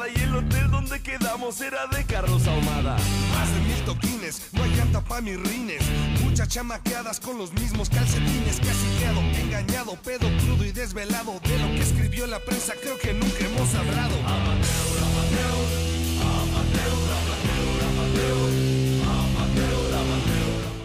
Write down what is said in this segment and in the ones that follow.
nada y el hotel donde quedamos era de Carlos Ahumada. Más de mil toquines, no hay llanta pa' mis rines. Muchas chamaqueadas con los mismos calcetines. Casi quedo engañado, pedo crudo y desvelado. De lo que escribió la prensa, creo que nunca hemos hablado.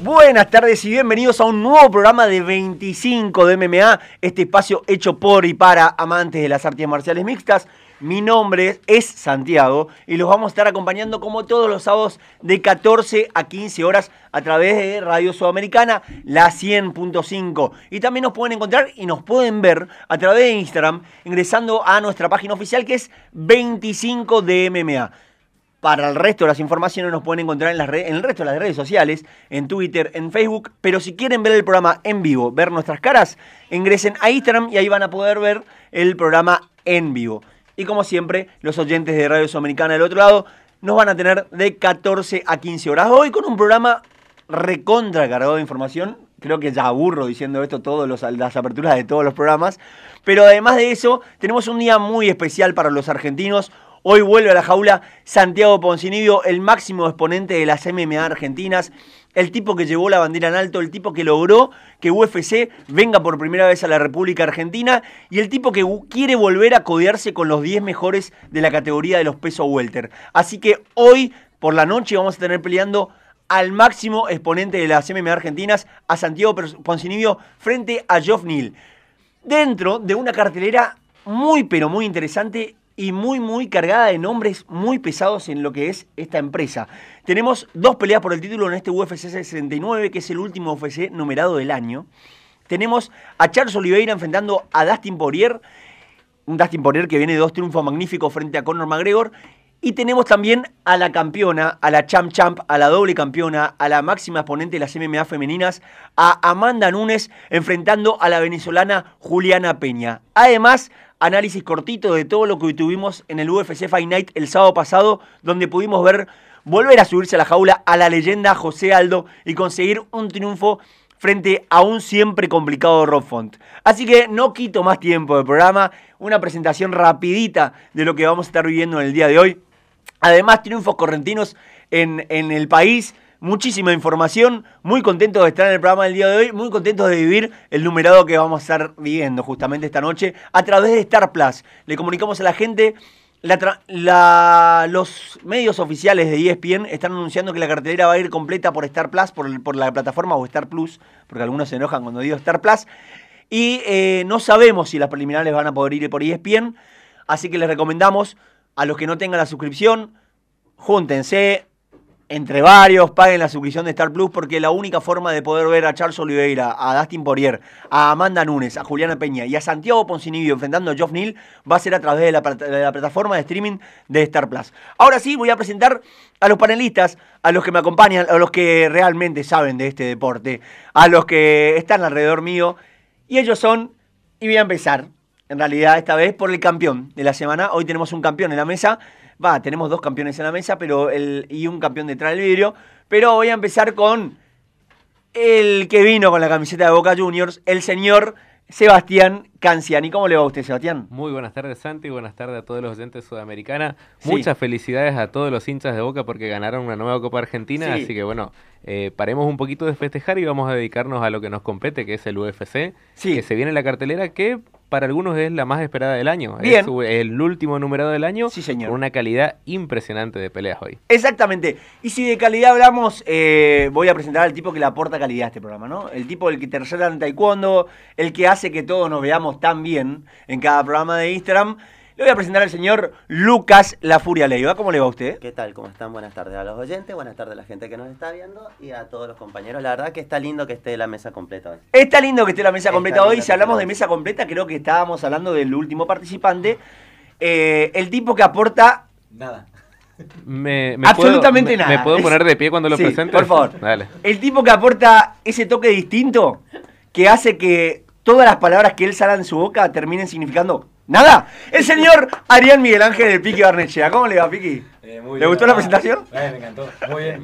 Buenas tardes y bienvenidos a un nuevo programa de 25 de MMA, este espacio hecho por y para amantes de las artes marciales mixtas. Mi nombre es Santiago y los vamos a estar acompañando como todos los sábados de 14 a 15 horas a través de Radio Sudamericana, la 100.5. Y también nos pueden encontrar y nos pueden ver a través de Instagram ingresando a nuestra página oficial que es 25 de. Para el resto de las informaciones nos pueden encontrar en, en el resto de las redes sociales, en Twitter, en Facebook. Pero si quieren ver el programa en vivo, ver nuestras caras, ingresen a Instagram y ahí van a poder ver el programa en vivo. Y como siempre, los oyentes de Radio Sudamericana del otro lado nos van a tener de 14 a 15 horas. Hoy con un programa recontra cargado de información. Creo que ya aburro diciendo esto todas las aperturas de todos los programas. Pero además de eso, tenemos un día muy especial para los argentinos. Hoy vuelve a la jaula Santiago Poncinibio, el máximo exponente de las MMA argentinas, el tipo que llevó la bandera en alto, el tipo que logró que UFC venga por primera vez a la República Argentina y el tipo que quiere volver a codearse con los 10 mejores de la categoría de los pesos welter. Así que hoy por la noche vamos a tener peleando al máximo exponente de las MMA argentinas, a Santiago Poncinibio, frente a Geoff Neal. Dentro de una cartelera muy pero muy interesante y muy, muy cargada de nombres muy pesados en lo que es esta empresa. Tenemos dos peleas por el título en este UFC 69, que es el último UFC numerado del año. Tenemos a Charles Oliveira enfrentando a Dustin Poirier, un Dustin Poirier que viene de dos triunfos magníficos frente a Conor McGregor. Y tenemos también a la campeona, a la champ champ, a la doble campeona, a la máxima exponente de las MMA femeninas, a Amanda Nunes enfrentando a la venezolana Juliana Peña. Además, análisis cortito de todo lo que tuvimos en el UFC Fight Night el sábado pasado, donde pudimos ver volver a subirse a la jaula a la leyenda José Aldo y conseguir un triunfo frente a un siempre complicado Rob Font. Así que no quito más tiempo del programa, una presentación rapidita de lo que vamos a estar viviendo en el día de hoy. Además, triunfos correntinos en, en el país muchísima información, muy contento de estar en el programa del día de hoy, muy contento de vivir el numerado que vamos a estar viviendo justamente esta noche a través de Star Plus. Le comunicamos a la gente, los medios oficiales de ESPN están anunciando que la cartelera va a ir completa por Star Plus, por, la plataforma o Star Plus, porque algunos se enojan cuando digo Star Plus. Y eh, no sabemos si las preliminares van a poder ir por ESPN, así que les recomendamos a los que no tengan la suscripción, júntense, entre varios, paguen la suscripción de Star Plus porque la única forma de poder ver a Charles Oliveira, a Dustin Poirier, a Amanda Nunes, a Juliana Peña y a Santiago Poncinibio enfrentando a Geoff Neal va a ser a través de la, plataforma de streaming de Star Plus. Ahora sí, voy a presentar a los panelistas, a los que me acompañan, a los que realmente saben de este deporte, a los que están alrededor mío. Y ellos son, y voy a empezar, en realidad esta vez, por el campeón de la semana. Hoy tenemos un campeón en la mesa Va, tenemos dos campeones en la mesa pero el, y un campeón detrás del vidrio. Pero voy a empezar con el que vino con la camiseta de Boca Juniors, el señor Sebastián Canciani. ¿Cómo le va a usted, Sebastián? Muy buenas tardes, Santi. Buenas tardes a todos los oyentes de Sudamericana. Muchas felicidades a todos los hinchas de Boca porque ganaron una nueva Copa Argentina. Así que bueno, eh, paremos un poquito de festejar y vamos a dedicarnos a lo que nos compete, que es el UFC. Que se viene la cartelera que para algunos es la más esperada del año. Es el último numerado del año. Sí, señor. Con una calidad impresionante de peleas hoy. Exactamente. Y si de calidad hablamos, eh, voy a presentar al tipo que le aporta calidad a este programa, ¿no? El tipo el que tercera en taekwondo, el que hace que todos nos veamos tan bien en cada programa de Instagram. Le voy a presentar al señor Lucas La Furia Leiva. ¿Cómo le va a usted? ¿Qué tal? ¿Cómo están? Buenas tardes a los oyentes, buenas tardes a la gente que nos está viendo y a todos los compañeros. La verdad que está lindo que esté la mesa completa hoy. Está lindo que esté la mesa completa hoy. Si hablamos de mesa completa, creo que estábamos hablando del último participante. Eh, el tipo que aporta... Nada. Me, Absolutamente nada. ¿Me puedo poner de pie cuando lo sí, presente? Por favor. Dale. El tipo que aporta ese toque distinto que hace que todas las palabras que él sale en su boca terminen significando Nada, el señor Arián Miguel Ángel de Piqui Barnechea. ¿Cómo le va, Piqui? Eh, muy ¿Le gustó la presentación? Eh, me encantó. Muy bien.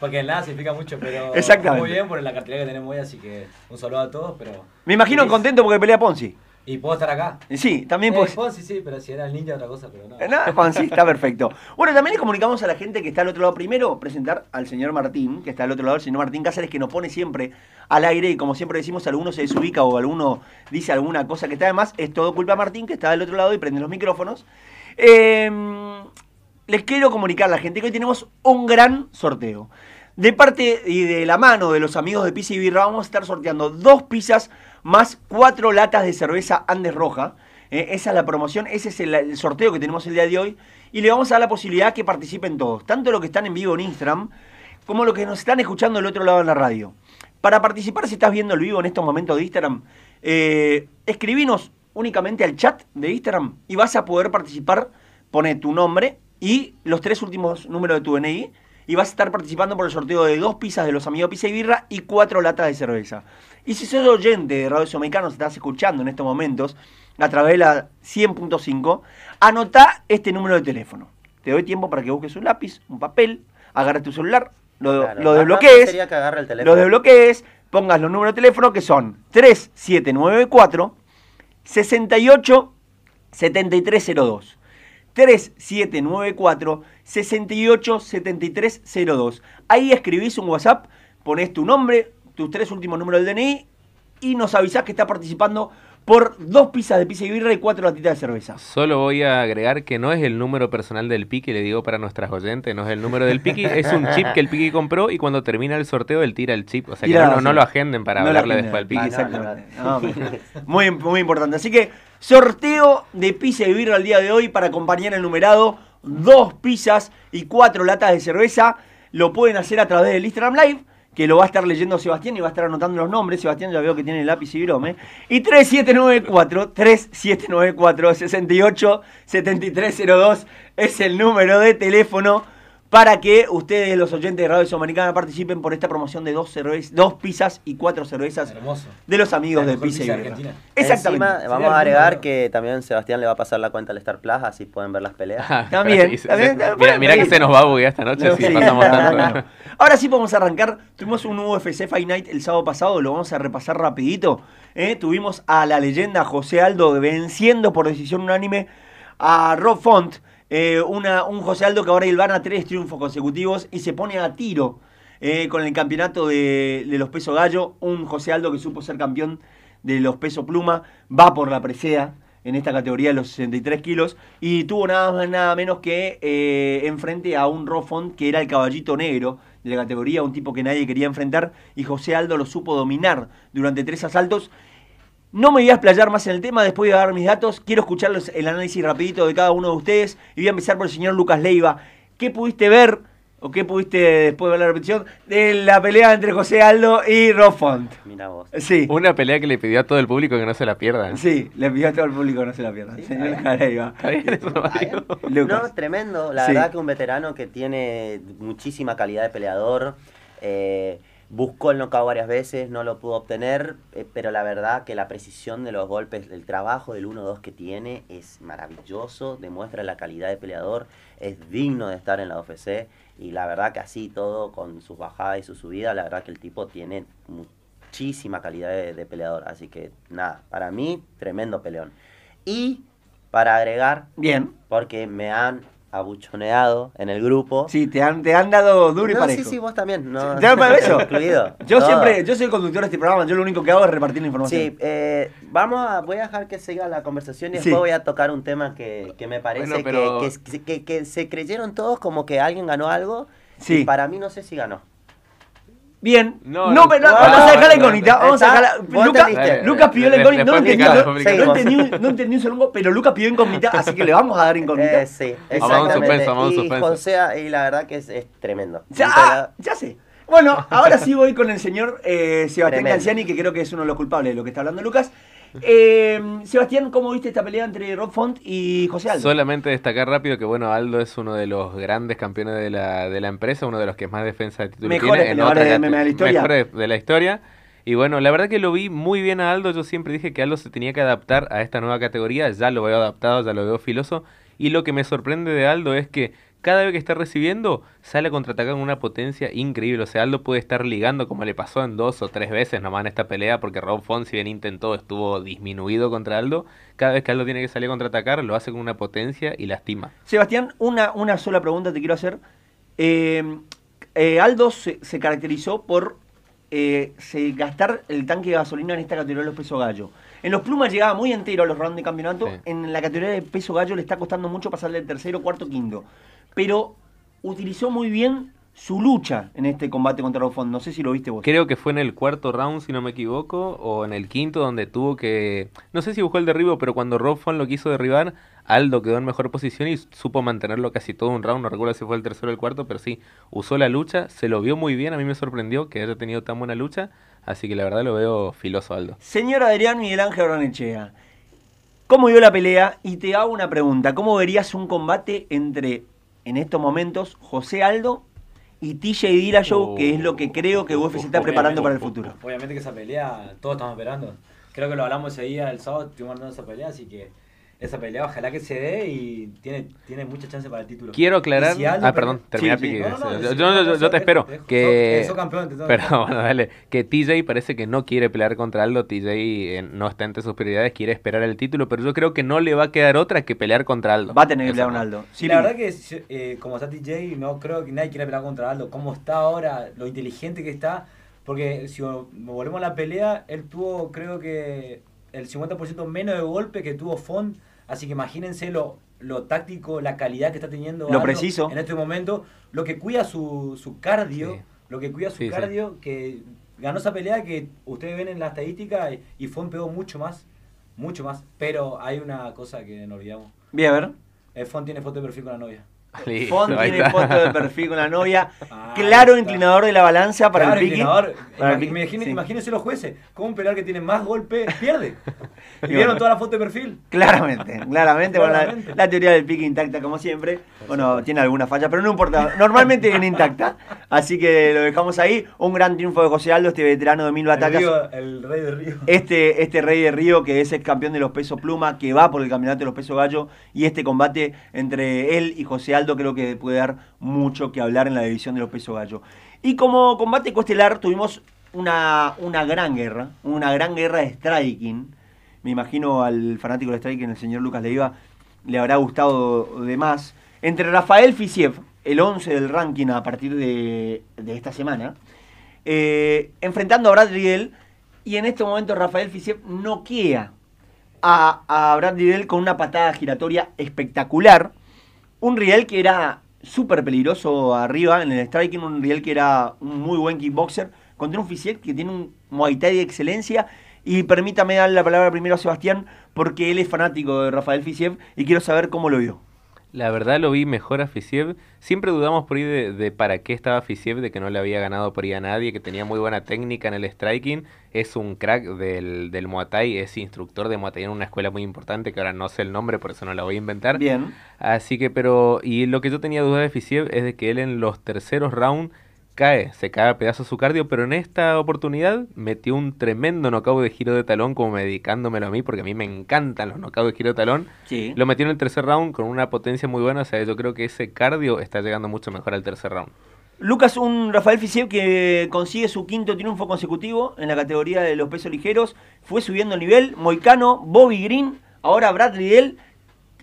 porque en nada significa mucho, pero Exactamente. muy bien por la cartelera que tenemos hoy, así que un saludo a todos. pero Me imagino contento porque pelea Ponzi. Y puedo estar acá. Sí, también Eh, puedes. puedo, sí, sí, pero si era el ninja otra cosa, pero no. Eh, Nada, Juan, sí, está perfecto. Bueno, también le comunicamos a la gente que está al otro lado. Primero, presentar al señor Martín, que está al otro lado, el señor Martín Cáceres, que nos pone siempre al aire. Y como siempre decimos, alguno se desubica o alguno dice alguna cosa que está de más. Es todo culpa de Martín, que está del otro lado y prende los micrófonos. Eh, les quiero comunicar a la gente que hoy tenemos un gran sorteo. De parte y de la mano de los amigos de Pizza y Birra, vamos a estar sorteando dos pizzas más cuatro latas de cerveza Andes Roja. Eh, esa es la promoción, ese es el, sorteo que tenemos el día de hoy. Y le vamos a dar la posibilidad que participen todos, tanto los que están en vivo en Instagram, como los que nos están escuchando del otro lado en la radio. Para participar, si estás viendo el vivo en estos momentos de Instagram, eh, escribinos únicamente al chat de Instagram y vas a poder participar. Pone tu nombre y los tres últimos números de tu DNI y vas a estar participando por el sorteo de dos pizzas de los amigos Pizza y Birra y cuatro latas de cerveza. Y si sos oyente de Radio Sudamericana, nos estás escuchando en estos momentos a través de la 100.5, anota este número de teléfono. Te doy tiempo para que busques un lápiz, un papel, agarres tu celular, lo, Claro, lo desbloquees, que agarre el teléfono. lo desbloquees, pongas los números de teléfono que son 3794 68 7302. 3794 68 7302. Ahí escribís un WhatsApp, pones tu nombre, tus tres últimos números del DNI y nos avisás que está participando por dos pizzas de pizza y birra y cuatro latitas de cerveza. Solo voy a agregar que no es el número personal del Piki, le digo para nuestras oyentes, no es el número del Piki, es un chip que el Piki compró y cuando termina el sorteo él tira el chip. O sea que Tira, no, no, sí. no lo agenden para No hablarle después al Piki. Ah, Exactamente. no, No, pero- muy, muy importante. Así que sorteo de pizza y birra el día de hoy para acompañar el numerado. Dos pizzas y cuatro latas de cerveza. Lo pueden hacer a través del Instagram Live, que lo va a estar leyendo Sebastián y va a estar anotando los nombres. Sebastián ya veo que tiene lápiz y brome. Y 3794 3794 68 7302 es el número de teléfono para que ustedes, los oyentes de Radio Sudamericana, participen por esta promoción de dos, cervez- dos pizzas y cuatro cervezas Hermoso. de los amigos La de Pizza y Birra. argentina. Exactamente. Encima, vamos a agregar que también Sebastián le va a pasar la cuenta al Star Plus, así pueden ver las peleas. Ah, También, también, Mira, mira que se nos va a buguear esta noche si Sí. pasamos tanto. Bueno, Ahora sí podemos arrancar. Tuvimos un UFC Fight Night el sábado pasado, lo vamos a repasar rapidito. ¿eh? Tuvimos a la leyenda José Aldo venciendo por decisión unánime a Rob Font. Eh, un José Aldo que ahora a tres triunfos consecutivos y se pone a tiro eh, con el campeonato de, los pesos gallo. Un José Aldo que supo ser campeón de los pesos pluma, va por la presea en esta categoría de los 63 kilos y tuvo nada más nada menos que eh, enfrente a un Rofont que era el caballito negro de la categoría, un tipo que nadie quería enfrentar y José Aldo lo supo dominar durante tres asaltos. No me voy a explayar más en el tema, después voy a dar mis datos, quiero escucharlos el análisis rapidito de cada uno de ustedes y voy a empezar por el señor Lucas Leiva. ¿Qué pudiste ver o qué pudiste después de ver la repetición de la pelea entre José Aldo y Rofont? Mira vos. Sí. Una pelea que le pidió a todo el público que no se la pierdan. Sí, le pidió a todo el público que no se la pierdan. Señor está Leiva. Lucas. No, tremendo. La Sí. verdad que un veterano que tiene muchísima calidad de peleador. eh, buscó el knockout varias veces, no lo pudo obtener, eh, pero la verdad que la precisión de los golpes, el trabajo del 1-2 que tiene es maravilloso, demuestra la calidad de peleador, es digno de estar en la UFC y la verdad que así todo con sus bajadas y sus subidas, la verdad que el tipo tiene muchísima calidad de, de peleador, así que nada, para mí tremendo peleón. Y para agregar, Bien. porque me han abuchoneado en el grupo. Sí, te han, te han dado duro y no, parejo. sí, sí, vos también. No, ¿Te han dado eso? incluido. Yo Todo. siempre, yo soy el conductor de este programa, yo lo único que hago es repartir la información. Sí, eh, vamos a, voy a dejar que siga la conversación y Sí. después voy a tocar un tema que, que me parece Bueno, pero- que, que, que- que se creyeron todos como que alguien ganó algo. Sí. Y para mí no sé si ganó. Bien. No, No, pero no, vamos a dejar la incógnita. Vamos a dejar Lucas, pidió la incógnita. No entendí, no, entendí, no entendí un segundo, pero Lucas pidió incógnita, así que le vamos a dar incógnita. Eh, sí, Vamos a un exactamente. suspenso, vamos a un y. José, y la verdad que es, es tremendo. Ya, ya sé. Bueno, ahora sí voy con el señor eh, Sebastián. Canciani, que creo que es uno de los culpables de lo que está hablando Lucas. Eh, Sebastián, ¿cómo viste esta pelea entre Rob Font y José Aldo? Solamente destacar rápido que bueno, Aldo es uno de los grandes campeones de la, de la empresa, uno de los que más defensa de título Mejores tiene. en otra de la historia. mejores de la historia. Y bueno, la verdad que lo vi muy bien a Aldo. Yo siempre dije que Aldo se tenía que adaptar a esta nueva categoría. Ya lo veo adaptado, ya lo veo filoso. Y lo que me sorprende de Aldo es que cada vez que está recibiendo, sale a contraatacar con una potencia increíble. O sea, Aldo puede estar ligando como le pasó en dos o tres veces nomás en esta pelea, porque Rob Font, si bien intentó, estuvo disminuido contra Aldo. Cada vez que Aldo tiene que salir a contraatacar, lo hace con una potencia y lastima. Sebastián, una, una sola pregunta te quiero hacer. Eh, eh, Aldo se, caracterizó por eh, gastar el tanque de gasolina en esta categoría de los pesos gallo. En los plumas llegaba muy entero a los rounds de campeonato. En la categoría de peso gallo le está costando mucho pasarle del tercero, cuarto, quinto pero utilizó muy bien su lucha en este combate contra fondos. No sé si lo viste vos. Creo que fue en el cuarto round, si no me equivoco, o en el quinto, donde tuvo que. No sé si buscó el derribo, pero cuando Rob lo quiso derribar, Aldo quedó en mejor posición y supo mantenerlo casi todo un round. No recuerdo si fue el tercero o el cuarto, pero sí, usó la lucha, se lo vio muy bien. A mí me sorprendió que haya tenido tan buena lucha. Así que la verdad lo veo filoso, Aldo. Señor Adrián Miguel Ángel Ranechea, ¿cómo vio la pelea? Y te hago una pregunta: ¿cómo verías un combate entre en estos momentos José Aldo y TJ Dillashaw, que es lo que creo que UFC está preparando para el futuro. Obviamente que esa pelea todos estamos esperando. Creo que lo hablamos ese día el sábado, estuvimos hablando de esa pelea, así que esa pelea, ojalá que se dé y tiene, tiene mucha chance para el título. Quiero aclarar. ah, perdón, termina Piqui. yo, te espero. que, campeón, pero bueno, dale. Que TJ parece que no quiere pelear contra Aldo. TJ eh, no está entre sus prioridades, quiere esperar el título, pero yo creo que no le va a quedar otra que pelear contra Aldo. Va a tener que pelear con Aldo. Sí, la verdad que eh, como está TJ, no creo que nadie quiera pelear contra Aldo. Como está ahora, lo inteligente que está. Porque si volvemos a la pelea, él tuvo, creo que el 50% menos de golpe que tuvo Font. Así que imagínense lo, lo táctico, la calidad que está teniendo lo preciso. en este momento, lo que cuida su, su cardio, lo que cuida su cardio, que ganó esa pelea que ustedes ven en la estadística y, Font pegó mucho más, mucho más. Pero hay una cosa que no olvidamos. Bien, a ver. El Font tiene foto de perfil con la novia. Font tiene foto de perfil con la novia. claro inclinador de la balanza para el piqui. Imagínense los jueces. ¿Cómo un peleador que tiene más golpe pierde? ¿Y vieron toda la foto de perfil? Claramente, claramente. la, teoría del pique intacta como siempre. Bueno, tiene alguna falla, pero no importa. Normalmente viene intacta. Así que lo dejamos ahí. Un gran triunfo de José Aldo, este veterano de mil batallas. El, rey de Río. Este, este rey de Río que es el campeón de los pesos pluma, que va por el campeonato de los pesos gallo. Y este combate entre él y José Aldo creo que puede dar mucho que hablar en la división de los pesos gallo. Y como combate costelar tuvimos una, una gran guerra, una gran guerra de striking. Me imagino al fanático de striking, el señor Lucas Leiva, le habrá gustado de más. Entre Rafael Fisiev, el 11 del ranking a partir de, esta semana, eh, enfrentando a Brad Riddell, y en este momento Rafael Fisiev noquea a, a Brad Riddell con una patada giratoria espectacular un Riel que era súper peligroso arriba en el striking, un Riel que era un muy buen kickboxer, contra un Fisiet que tiene un Muay Thai de excelencia. Y permítame darle la palabra primero a Sebastián, porque él es fanático de Rafael Fisiev y quiero saber cómo lo vio. La verdad lo vi mejor a Fisiev. Siempre dudamos por ahí de, para qué estaba Fisiev, de que no le había ganado por ahí a nadie, que tenía muy buena técnica en el striking. Es un crack del, del Muay Thai, es instructor de Muay Thai en una escuela muy importante, que ahora no sé el nombre, por eso no la voy a inventar. Bien. Así que, pero, y lo que yo tenía duda de Fisiev es de que él en los terceros rounds cae, se cae a pedazos su cardio, pero en esta oportunidad metió un tremendo knockout de giro de talón, como dedicándomelo a mí, porque a mí me encantan los knockouts de giro de talón. Sí. Lo metió en el tercer round con una potencia muy buena, o sea, yo creo que ese cardio está llegando mucho mejor al tercer round. Lucas, un Rafael Fisiev que consigue su quinto triunfo consecutivo en la categoría de los pesos ligeros, fue subiendo el nivel, Moicano, Bobby Green, ahora Brad Riddell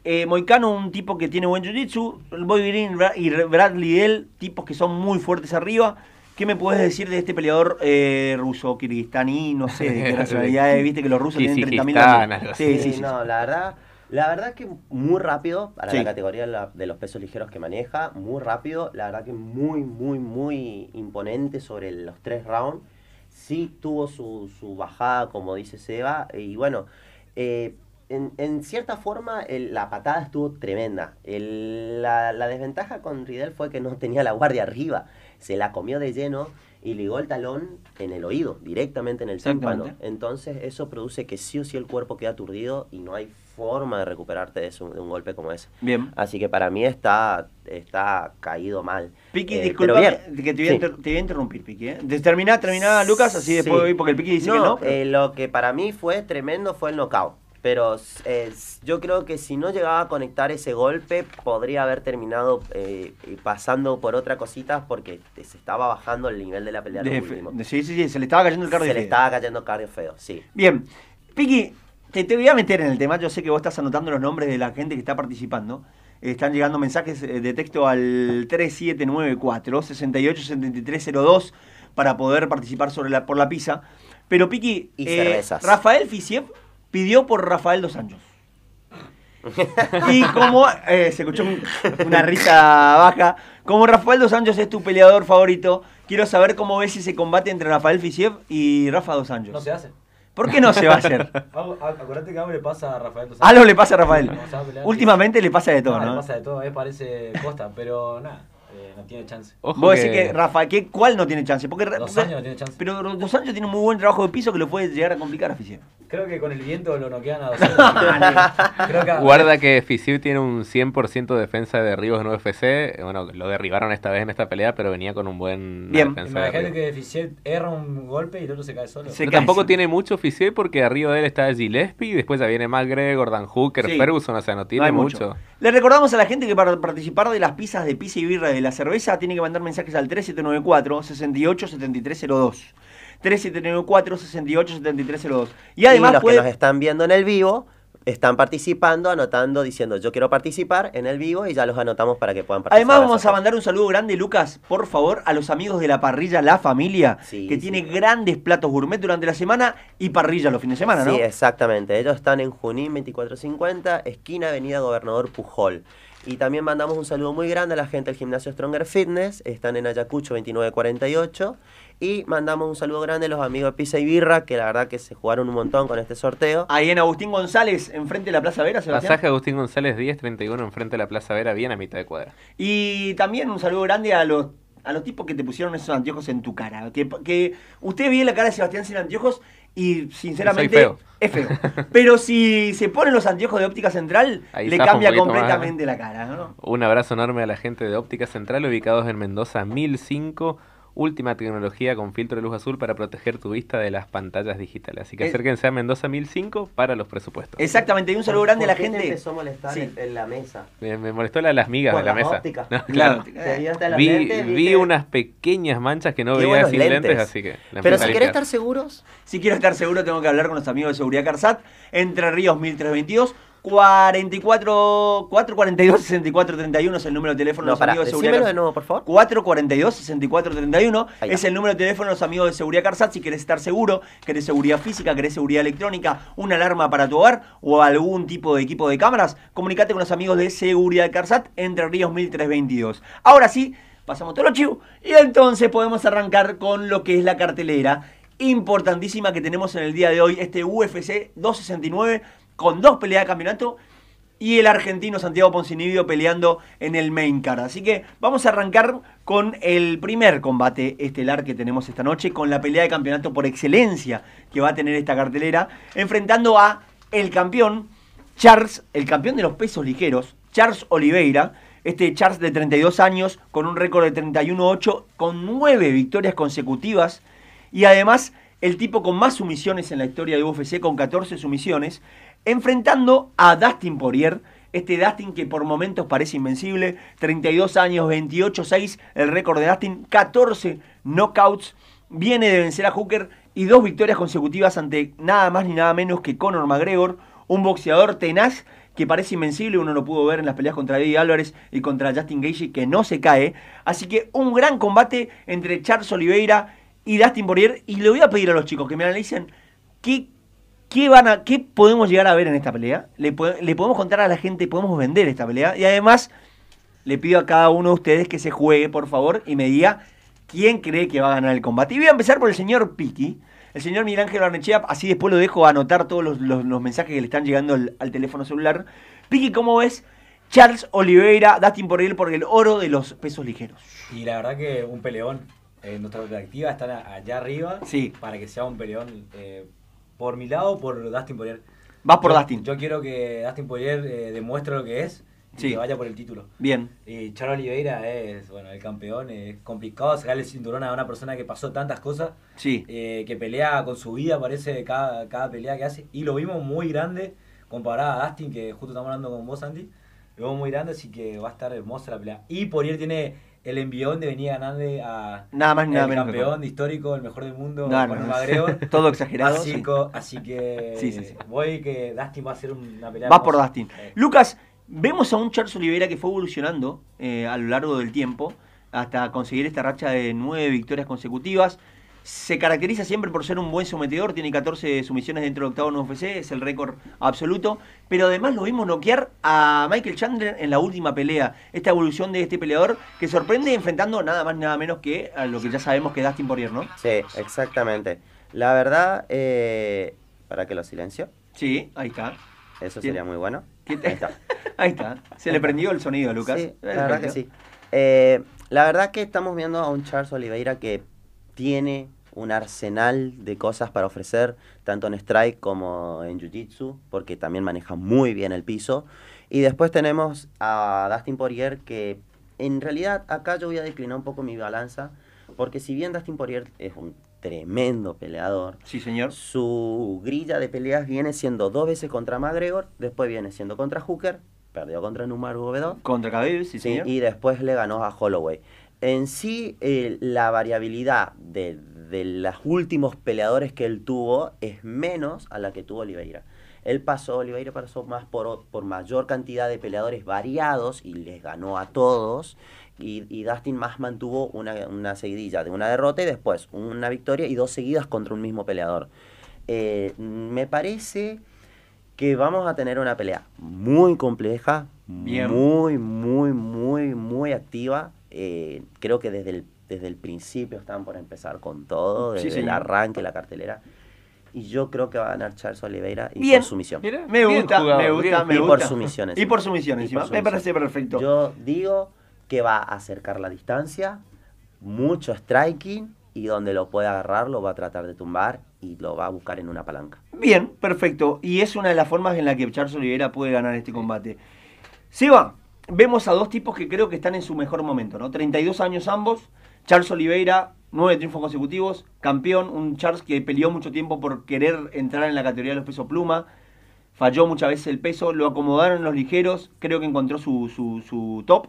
eh, Moicano, un tipo que tiene buen jiu-jitsu. Green y Brad Liddell, tipos que son muy fuertes arriba. ¿Qué me puedes decir de este peleador eh, ruso, kirguistaní? No sé, de qué nacionalidad viste que los rusos tienen 30.000 años. Sí, sí, sí, No, la verdad, la verdad que muy rápido para la categoría de los pesos ligeros que maneja, muy rápido. La verdad que muy, muy, muy imponente sobre los tres rounds. Sí tuvo su, su bajada, como dice Seba, y bueno, eh, en, cierta forma la patada estuvo tremenda. la, desventaja con Riddell fue que no tenía la guardia arriba. Se la comió de lleno y ligó el talón en el oído, directamente en el tímpano. Entonces eso produce que sí o sí el cuerpo queda aturdido y no hay forma de recuperarte de, un golpe como ese. Bien. Así que para mí está, está caído mal. Piqui, eh, disculpa que te voy, a interrumpir, Piqui. ¿eh? Termina, termina Lucas, así después porque el Piqui dice que no. Eh, lo que para mí fue tremendo fue el knockout Pero es- yo creo que si no llegaba a conectar ese golpe, podría haber terminado eh, pasando por otra cosita porque se estaba bajando el nivel de la pelea. De- último. sí, sí, sí, se le estaba cayendo el cardio. Se le feo. estaba cayendo cardio feo, sí. Bien, Piqui, te, te voy a meter en el tema. Yo sé que vos estás anotando los nombres de la gente que está participando. Eh, Están llegando mensajes eh, de texto al 3794 687302 para poder participar sobre la, por la pizza. Pero Piqui, Y eh. Rafael Fisiev pidió por Rafael Dos Anjos. Y como eh, se escuchó un- una risa baja, como Rafael Dos Anjos es tu peleador favorito, quiero saber cómo ves ese combate entre Rafael Fisiev y Rafa Dos Anjos. No se hace. ¿Por qué no se va a hacer? A- Acuérdate que algo le pasa a Rafael dos Santos. Algo le pasa a Rafael. No, a. Últimamente le pasa de todo, No, ¿no? Le pasa de todo, eh, parece Costa, pero nada, eh, no tiene chance. Ojo Vos decís que Rafa, ¿qué, ¿cuál no tiene chance? Porque, Dos años no tiene chance. Pero Dos Anjos tiene un muy buen trabajo de piso que lo puede llegar a complicar a Fisiev. Creo que con el viento lo noquean a dos años. Que Guarda que Fisiu tiene un 100% de defensa de derribos en UFC. Bueno, lo derribaron esta vez en esta pelea, pero venía con un buen Bien. defensa de Imagínate que Fichet erra un golpe y el otro se cae solo. Se cae. tampoco tiene mucho Fisiu porque arriba de él está Gillespie y después ya viene McGregor, Dan Hooker, Sí. Ferguson, o sea, no tiene mucho. Le recordamos a la gente que para participar de las pizzas de pizza y birra de la cerveza tiene que mandar mensajes al 3794 687302. 3794 687302. Y además y los puede- que nos están viendo en el vivo están participando, anotando, diciendo yo quiero participar en el vivo y ya los anotamos para que puedan participar. Además vamos a mandar un saludo grande, Lucas, por favor, a los amigos de la parrilla La Familia, Sí, que sí. tiene grandes platos gourmet durante la semana y parrilla los fines de semana, ¿no? Sí, exactamente. Ellos están en Junín 2450, esquina Avenida Gobernador Pujol. Y también mandamos un saludo muy grande a la gente del gimnasio Stronger Fitness, están en Ayacucho 2948. Y mandamos un saludo grande a los amigos de Pizza y Birra, que la verdad que se jugaron un montón con este sorteo. Ahí en Agustín González, enfrente de la Plaza Vera, Sebastián. Pasaje Agustín González 1031 enfrente de la Plaza Vera, bien a mitad de cuadra. Y también un saludo grande a los a los tipos que te pusieron esos anteojos en tu cara. Que, que usted ve la cara de Sebastián sin anteojos y sinceramente feo. es feo. Pero si se ponen los anteojos de óptica central, Ahí le cambia más, completamente la cara, ¿no? Un abrazo enorme a la gente de Óptica Central, ubicados en Mendoza 1005. Última tecnología con filtro de luz azul para proteger tu vista de las pantallas digitales. Así que Es- acérquense a Mendoza 1005 para los presupuestos. Exactamente, y un saludo grande a la ¿Por qué te gente. empezó a molestar Sí. en, la mesa? Me, me molestó la, las migas Por de la las mesa. ópticas. No, Claro. Vi unas pequeñas manchas que no Qué veía sin lentes, lentes. así que Pero si querés estar seguros, Si quiero estar seguro, tengo que hablar con los amigos de Seguridad Carsat. Entre Ríos 1322. 44 442 6431 es el número de teléfono de no, los amigos de Seguridad decímelo de nuevo, por favor. 442-6431 Ahí es va. el número de teléfono de los amigos de Seguridad Carsat. Si querés estar seguro, querés seguridad física, querés seguridad electrónica, una alarma para tu hogar o algún tipo de equipo de cámaras, comunicate con los amigos de Seguridad Carsat entre Ríos 1322. Ahora sí, pasamos todo lo chivo y entonces podemos arrancar con lo que es la cartelera importantísima que tenemos en el día de hoy, este UFC 269 con dos peleas de campeonato y el argentino Santiago Poncinibio peleando en el main card. Así que vamos a arrancar con el primer combate estelar que tenemos esta noche, con la pelea de campeonato por excelencia que va a tener esta cartelera, enfrentando a el campeón Charles, el campeón de los pesos ligeros, Charles Oliveira. Este Charles de 32 años, con un récord de 31-8, con 9 victorias consecutivas. Y además, el tipo con más sumisiones en la historia de UFC, con 14 sumisiones, enfrentando a Dustin Poirier. Este Dustin que por momentos parece invencible, 32 años, 28-6, el récord de Dustin, 14 knockouts, viene de vencer a Hooker y dos victorias consecutivas ante nada más ni nada menos que Conor McGregor, un boxeador tenaz que parece invencible, uno lo pudo ver en las peleas contra Eddie Álvarez y contra Justin Gaethje que no se cae, así que un gran combate entre Charles Oliveira y Dustin Poirier y le voy a pedir a los chicos que me analicen qué ¿Qué, van a, ¿Qué podemos llegar a ver en esta pelea? Le, po- le podemos contar a la gente, podemos vender esta pelea. Y además, le pido a cada uno de ustedes que se juegue, por favor, y me diga quién cree que va a ganar el combate. Y voy a empezar por el señor Piki, el señor Miguel Ángel Barnechea, así después lo dejo anotar todos los, los- los mensajes que le están llegando al, al teléfono celular. Piki, ¿cómo ves? Charles Oliveira, Dustin Poirier por el oro de los pesos ligeros. Y la verdad que un peleón. Eh, nuestra perspectiva están allá arriba Sí. para que sea un peleón eh, por mi lado por Dustin Poirier. Vas por Yo- Dustin. Yo quiero que Dustin Poirier eh, demuestre lo que es y Sí. que vaya por el título. Bien. Y Charles Oliveira es bueno el campeón. Es complicado sacarle el cinturón a una persona que pasó tantas cosas. Sí. eh, que pelea con su vida, parece cada, cada pelea que hace. Y lo vimos muy grande comparada a Dustin, que justo estamos hablando con vos, Andy. Lo vemos muy grande, así que va a estar hermosa la pelea. Y Poirier tiene el envión de venir a ganarle a nada más nada el menos campeón de histórico, el mejor del mundo, McGregor. Todo exagerado. Así, sí. así que Sí, sí, sí. voy que Dustin va a hacer una pelea. Vas por. Dustin. Eh. Lucas, vemos a un Charles Oliveira que fue evolucionando eh, a lo largo del tiempo hasta conseguir esta racha de nueve victorias consecutivas. Se caracteriza siempre por ser un buen sometedor, tiene 14 sumisiones dentro del octavo en UFC, es el récord absoluto, pero además lo vimos noquear a Michael Chandler en la última pelea. Esta evolución de este peleador que sorprende enfrentando nada más nada menos que a lo que ya sabemos que es Dustin Poirier, ¿no? Sí, exactamente. La verdad, eh, ¿para que lo silencio? Sí, ahí está. Eso sería muy bueno. ¿Qué te- Ahí está. Ahí está. Se le prendió el sonido Lucas. Sí, la verdad que sí. Eh, la verdad que estamos viendo a un Charles Oliveira que tiene un arsenal de cosas para ofrecer, tanto en strike como en jiu-jitsu, porque también maneja muy bien el piso. Y después tenemos a Dustin Poirier, que en realidad acá yo voy a declinar un poco mi balanza, porque si bien Dustin Poirier es un tremendo peleador, Sí, señor. su grilla de peleas viene siendo dos veces contra McGregor, después viene siendo contra Hooker, perdió contra Nurmagomedov, Contra Khabib, sí, Sí, señor. y después le ganó a Holloway. En sí, eh, la variabilidad de, de los últimos peleadores que él tuvo es menos a la que tuvo Oliveira. Él pasó, Oliveira pasó más por, por mayor cantidad de peleadores variados y les ganó a todos. Y, y Dustin más mantuvo una, una seguidilla de una derrota y después una victoria y dos seguidas contra un mismo peleador. Eh, me parece que vamos a tener una pelea muy compleja, Bien. muy, muy, muy, muy activa. Eh, creo que desde el, desde el principio están por empezar con todo, Sí, desde el señor. arranque, la cartelera. Y yo creo que va a ganar Charles Oliveira y Bien. por sumisión. Mira, Me bien gusta, jugado, me gusta, bien me Y gusta. por sumisión Y encima. por sumisión Y encima. por Me sumisión. parece perfecto. Yo digo que va a acercar la distancia, mucho striking y donde lo pueda agarrar lo va a tratar de tumbar y lo va a buscar en una palanca. Bien, perfecto. Y es una de las formas en la que Charles Oliveira puede ganar este combate. Seba, vemos a dos tipos que creo que están en su mejor momento, ¿no? 32 años ambos. Charles Oliveira, nueve triunfos consecutivos, campeón, un Charles que peleó mucho tiempo por querer entrar en la categoría de los pesos pluma, falló muchas veces el peso, lo acomodaron los ligeros, creo que encontró su, su, top.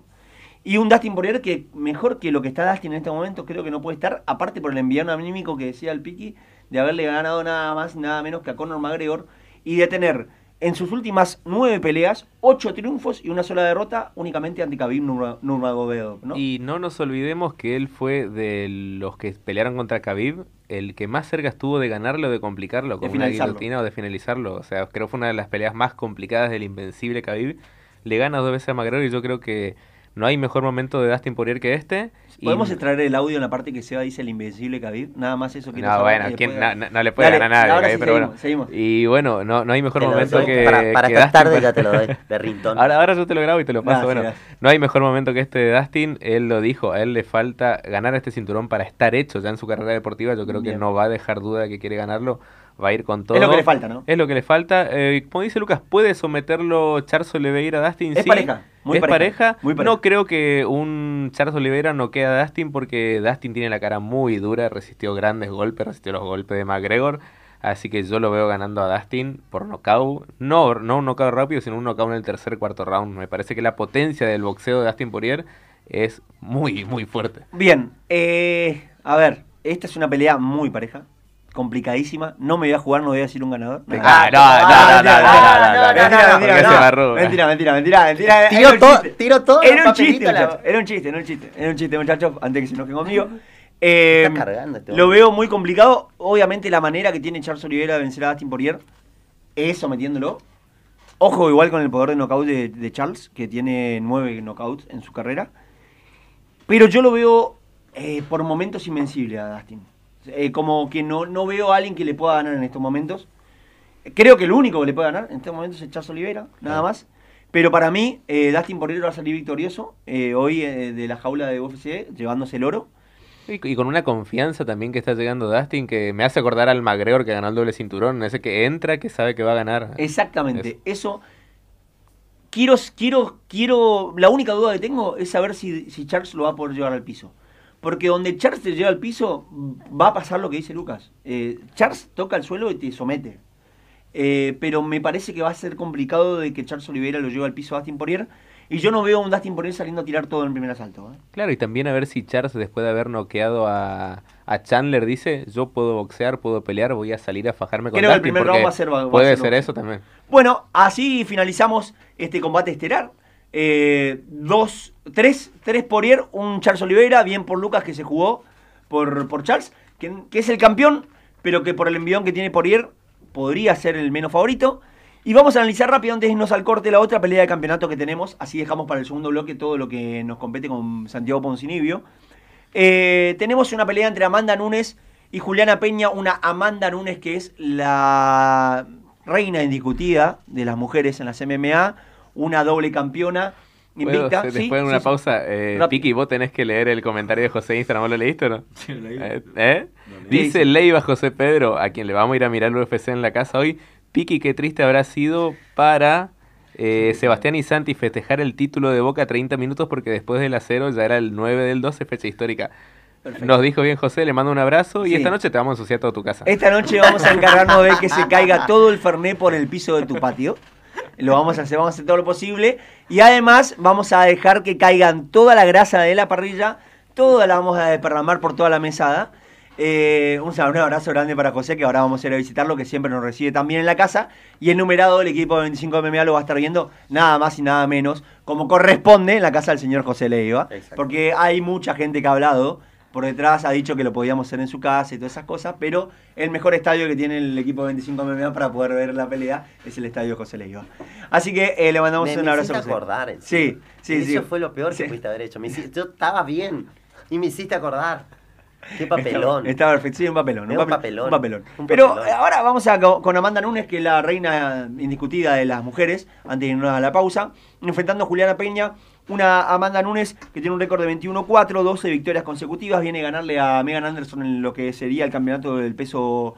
Y un Dustin Poirier que mejor que lo que está Dustin en este momento creo que no puede estar, aparte por el enviado anímico que decía el Piki, de haberle ganado nada más nada menos que a Conor McGregor y de tener en sus últimas nueve peleas ocho triunfos y una sola derrota únicamente ante Khabib Nurma- Nurmagomedov, ¿no? Y no nos olvidemos que él fue de los que pelearon contra Khabib, el que más cerca estuvo de ganarlo o de complicarlo, con una finalizarlo. guillotina o de finalizarlo. O sea, creo que fue una de las peleas más complicadas del invencible Khabib. Le gana dos veces a McGregor y yo creo que no hay mejor momento de Dustin Poirier que este. Y- ¿Podemos extraer el audio en la parte que Seba dice el invencible Khabib? Nada más eso quiero No, bueno, ¿quién- no, le puede Dale, ganar a nadie, ahora sí pero seguimos, bueno. seguimos. Y bueno, no, no hay mejor momento doy- que. para para que esta Dustin tarde ya te lo doy, de Rintón. Ahora, ahora yo te lo grabo y te lo paso. Bueno, no hay mejor momento que este de Dustin. Él lo dijo, a él le falta ganar este cinturón para estar hecho ya en su carrera deportiva. Yo creo Bien. que no va a dejar duda de que quiere ganarlo. Va a ir con todo. Es lo que le falta, ¿no? Es lo que le falta. Eh, como dice Lucas, ¿puede someterlo Charles Oliveira a Dustin? Es Sí. pareja, muy es pareja, pareja. muy pareja. No creo que un Charles Oliveira no quede a Dustin porque Dustin tiene la cara muy dura, resistió grandes golpes, resistió los golpes de McGregor. Así que yo lo veo ganando a Dustin por nocaut. No, no un nocaut rápido, sino un nocaut en el tercer cuarto round. Me parece que la potencia del boxeo de Dustin Poirier es muy, muy fuerte. Bien, eh, a ver, esta es una pelea muy pareja, complicadísima. No me voy a jugar, no voy a decir un ganador. No, ah, no, no, no, no, Mentira, mentira, mentira, mentira. Tiró todo, tiró todo. Era un chiste, era un chiste, era un chiste, era un chiste, muchachos, antes que se enojen conmigo. Eh, este lo veo muy complicado. Obviamente la manera que tiene Charles Oliveira de vencer a Dustin Poirier es sometiéndolo. Ojo igual con el poder de knockout de, de Charles, que tiene nueve knockouts en su carrera. Pero yo lo veo eh, por momentos invencible a Dustin. Eh, como que no, no veo a alguien que le pueda ganar en estos momentos. Creo que el único que le puede ganar en estos momentos es Charles Oliveira, nada más. Pero para mí, eh, Dustin Poirier va a salir victorioso eh, hoy eh, de la jaula de UFC, llevándose el oro. Y, y con una confianza también que está llegando Dustin que me hace acordar al McGregor que ganó el doble cinturón. Ese que entra, que sabe que va a ganar. Exactamente. Eso. Quiero, quiero, quiero. La única duda que tengo es saber si, si Charles lo va a poder llevar al piso. Porque donde Charles te lleva al piso, va a pasar lo que dice Lucas. Eh, Charles toca el suelo y te somete. eh, pero me parece que va a ser complicado de que Charles Oliveira lo lleve al piso a Dustin Poirier. Y yo no veo a un Dustin Poirier saliendo a tirar todo en el primer asalto. ¿eh? Claro, y también a ver si Charles, después de haber noqueado a, a Chandler, dice: Yo puedo boxear, puedo pelear, voy a salir a fajarme con Creo que el Dustin", primer round va a ser- va a Puede ser ser eso también. Bueno, así finalizamos este combate estelar. Eh, dos, tres, tres Poirier, un Charles Oliveira, bien por Lucas que se jugó por, por Charles, que, es el campeón, pero que por el envión que tiene Poirier podría ser el menos favorito. Y vamos a analizar rápido antes de irnos al corte la otra pelea de campeonato que tenemos. Así dejamos para el segundo bloque todo lo que nos compete con Santiago Poncinibio. Eh, tenemos una pelea entre Amanda Nunes y Juliana Peña. Una Amanda Nunes que es la reina indiscutida de las mujeres en las MMA. Una doble campeona. ¿Puedo Invicta. Sí, después de sí, una sí. pausa, eh. Piki, vos tenés que leer el comentario de José Instagram, ¿vos lo leíste o no? Sí, lo leí. Eh, ¿eh? Dice Leiva José Pedro, a quien le vamos a ir a mirar el UFC en la casa hoy. Piki, qué triste habrá sido para eh, Sebastián y Santi festejar el título de Boca 30 minutos porque después del acero ya era el 9 del 12, fecha histórica. Perfecto. Nos dijo bien José, le mando un abrazo y Sí. esta noche te vamos a ensuciar toda tu casa. Esta noche vamos a encargarnos de que se caiga todo el Fernet por el piso de tu patio. Lo vamos a hacer, vamos a hacer todo lo posible. Y además vamos a dejar que caigan toda la grasa de la parrilla. Toda la vamos a desparramar por toda la mesada. Eh, un, sal- un abrazo grande para José, que ahora vamos a ir a visitarlo, que siempre nos recibe también en la casa. Y el numerado del equipo de 25 MMA lo va a estar viendo nada más y nada menos, como corresponde en la casa del señor José Leiva. Porque hay mucha gente que ha hablado por detrás, ha dicho que lo podíamos hacer en su casa y todas esas cosas, pero el mejor estadio que tiene el equipo de 25 MMA para poder ver la pelea es el estadio José Leiva. Así que eh, le mandamos Me, un me abrazo acordar. Sí, sí, Eso sí. fue lo peor Sí. que pudiste haber hecho. Me hiciste- yo estaba bien y me hiciste acordar. Qué papelón. Está, perfecto, sí, un papelón. Un papelón. Un papelón. Un Pero papelón. eh, ahora vamos a co- con Amanda Nunes, que es la reina indiscutida de las mujeres, antes de irnos a la pausa, enfrentando a Juliana Peña. Una Amanda Nunes que tiene un récord de 21-4, 12 victorias consecutivas, viene a ganarle a Megan Anderson en lo que sería el campeonato del peso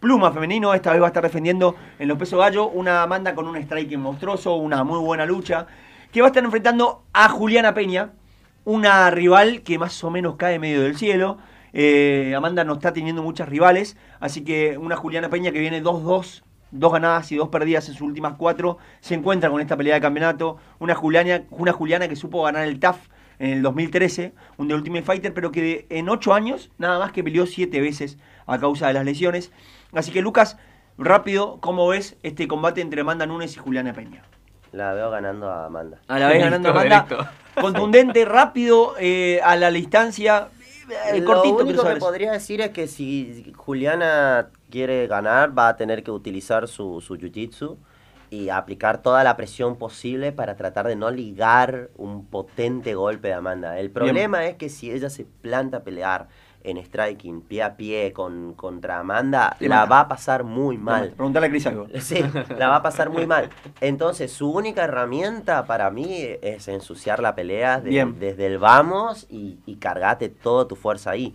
pluma femenino. Esta vez va a estar defendiendo en los pesos gallo una Amanda con un striking monstruoso, una muy buena lucha, que va a estar enfrentando a Juliana Peña, una rival que más o menos cae medio del cielo. Eh, Amanda no está teniendo muchas rivales, así que una Juliana Peña que viene 2-2, dos ganadas y dos perdidas en sus últimas cuatro, se encuentra con esta pelea de campeonato. Una Juliana, una Juliana que supo ganar el TAF en el 2013, un The Ultimate Fighter, pero que de- en ocho años nada más que peleó siete veces a causa de las lesiones. Así que Lucas, rápido, ¿cómo ves este combate entre Amanda Nunes y Juliana Peña? La veo ganando a Amanda. A la vez ganando Listo, Amanda. Contundente, rápido, eh, a la distancia. Eh, Lo cortito, único que podría decir es que si Juliana quiere ganar, va a tener que utilizar su, su jiu-jitsu y aplicar toda la presión posible para tratar de no ligar un potente golpe de Amanda. El problema es que si ella se planta a pelear en striking, pie a pie con, contra Amanda, Le la mata. va a pasar muy mal. Preguntale a Cris algo. Sí, la va a pasar muy mal. Entonces, su única herramienta para mí es ensuciar la pelea de- Bien. desde el vamos y, y cargate toda tu fuerza ahí.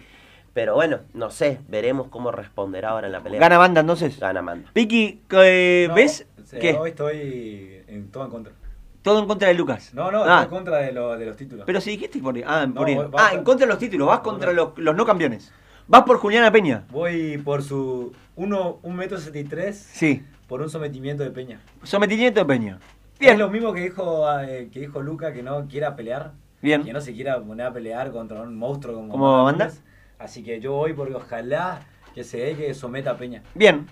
Pero bueno, no sé, veremos cómo responderá ahora en la pelea. Gana Amanda entonces. Gana Amanda. Vicky, eh, No, ¿ves? ¿Qué? Hoy estoy en todo en contra. Todo en contra de Lucas. No, no, Ah, en contra de, lo- de los títulos. pero si dijiste por. Ah, por Ah, en contra de los títulos. Vas contra los, los no campeones. Vas por Juliana Peña. Voy por su 1 metro 63 Sí. por un sometimiento de Peña. Sometimiento de Peña. Es Bien. lo mismo que dijo, eh, que dijo Luca, que no quiera pelear. Bien. Que no se quiera poner a pelear contra un monstruo como, ¿Como? Nunes. Así que yo voy porque ojalá que se dé que someta a Peña. Bien.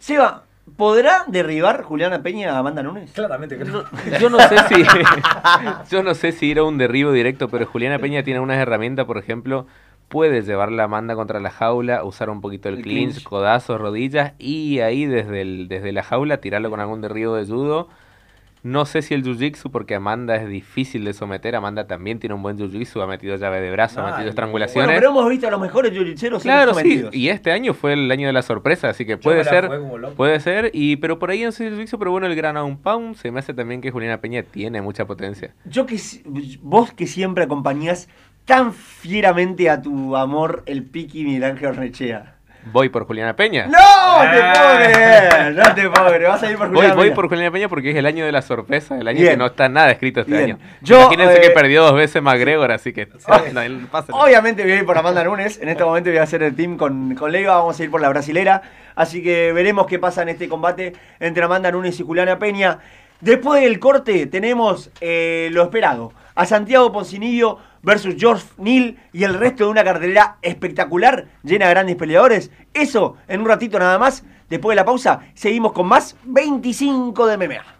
Seba, ¿podrá derribar Juliana Peña a Amanda Nunes? Claramente creo. Yo no sé si yo no sé si ir a un derribo directo, pero Juliana Peña tiene unas herramientas, por ejemplo, puede llevar la manda contra la jaula, usar un poquito el, El clinch, clinch. codazos, rodillas y ahí desde el, desde la jaula tirarlo con algún derribo de judo. No sé si el jiu-jitsu, porque Amanda es difícil de someter. Amanda también tiene un buen jiu-jitsu, ha metido llave de brazo, ha metido y- Bueno, estrangulaciones. pero hemos visto a los mejores jiu-jitseros Claro, sí, y este año fue el año de la sorpresa, así que puede ser, puede ser, y pero por ahí en su jiu-jitsu, pero bueno, el gran un pound, se me hace también que Juliana Peña tiene mucha potencia. Yo que vos que siempre acompañás tan fieramente a tu amor el Piki Miguel Ángel Ornechea. Voy por Juliana Peña. ¡No! te puedo creer! No te creer. Vas a ir por Voy, Juliana voy Peña. por Juliana Peña porque es el año de la sorpresa, el año Bien. que no está nada escrito este Bien. año. Yo, Imagínense eh, que perdió dos veces McGregor, así que... no. Obviamente voy a ir por Amanda Nunes. En este momento voy a hacer el team con, con Leiva. Vamos a ir por la brasilera. Así que veremos qué pasa en este combate entre Amanda Nunes y Juliana Peña. Después del corte tenemos eh, lo esperado. A Santiago Poncinillo versus George Neal y el resto de una cartelera espectacular, llena de grandes peleadores. Eso en un ratito nada más. Después de la pausa, seguimos con más 25 de MMA.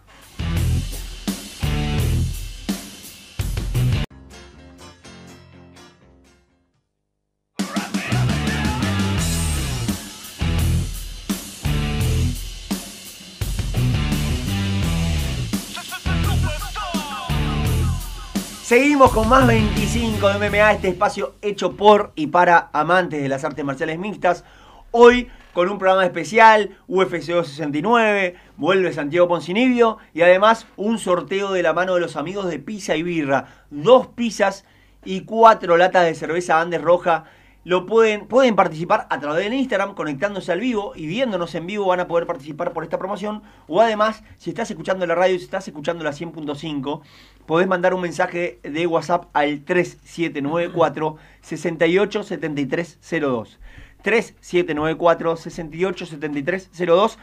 Seguimos con más 25 de MMA, este espacio hecho por y para amantes de las artes marciales mixtas. Hoy con un programa especial, UFC 269, vuelve Santiago Poncinibio y además un sorteo de la mano de los amigos de Pizza y Birra. Dos pizzas y cuatro latas de cerveza Andes Roja. Lo pueden, pueden participar a través del Instagram, conectándose al vivo y viéndonos en vivo van a poder participar por esta promoción. O además, si estás escuchando la radio, si estás escuchando la 100.5, podés mandar un mensaje de WhatsApp al 3794 687302. 3794 687302.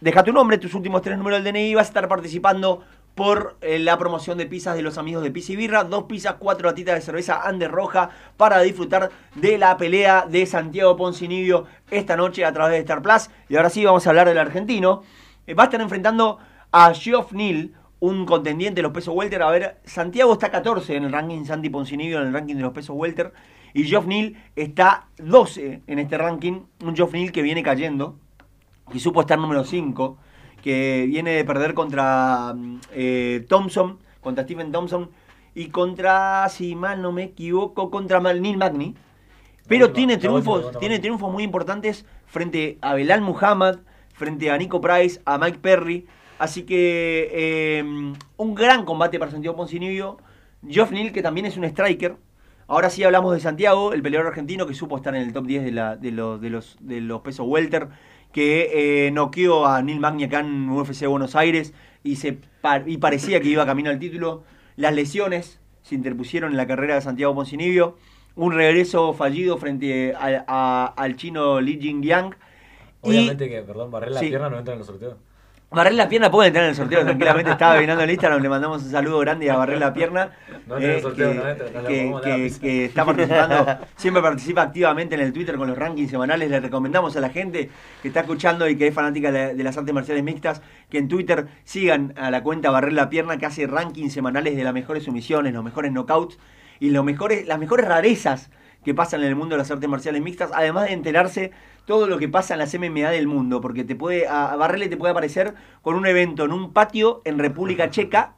Deja tu nombre, tus últimos tres números del DNI vas a estar participando por eh, la promoción de pizzas de los amigos de Pizza y Birra. Dos pizzas, cuatro latitas de cerveza Andes Roja para disfrutar de la pelea de Santiago Poncinibio esta noche a través de Star Plus. Y ahora sí vamos a hablar del argentino. Eh, va a estar enfrentando a Geoff Neal, un contendiente de los pesos welter. A ver, Santiago está 14 en el ranking Santi Poncinibio, en el ranking de los pesos welter. Y Geoff Neal está 12 en este ranking. Un Geoff Neal que viene cayendo y supo estar número 5, que viene de perder contra mm, eh, Thompson, contra Stephen Thompson, y contra, si mal no me equivoco, contra Neil Magny. Pero última, tiene triunfos, última, tiene triunfos muy importantes frente a Belal Muhammad, frente a Nico Price, a Mike Perry. Así que eh, un gran combate para Santiago Poncinibio. Geoff Neal, que también es un striker. Ahora sí hablamos de Santiago, el peleador argentino que supo estar en el top 10 de, la- de los, de, los, de los pesos welter, que eh, noqueó a Neil Magny acá en UFC Buenos Aires y, se, pa- y parecía que iba camino al título. Las lesiones se interpusieron en la carrera de Santiago Poncinibio. Un regreso fallido frente a- a- al chino Li Jingliang. Y Obviamente que, perdón, barrer la Sí. pierna no entra en el sorteo. Barrer la pierna puede entrar en el sorteo tranquilamente. Estaba mirando el Instagram, le mandamos un saludo grande a Barrer la pierna. No eh, sorteo, que, no entra, no que- que- que está participando, siempre participa activamente en el Twitter con los rankings semanales. Le recomendamos a la gente que está escuchando y que es fanática de, la- de las artes marciales mixtas que en Twitter sigan a la cuenta Barrer la pierna que hace rankings semanales de las mejores sumisiones, los mejores knockouts y los mejores, las mejores rarezas que pasan en el mundo de las artes marciales mixtas, además de enterarse todo lo que pasa en las MMA del mundo, porque te puede, a Barrele te puede aparecer con un evento en un patio en República Checa,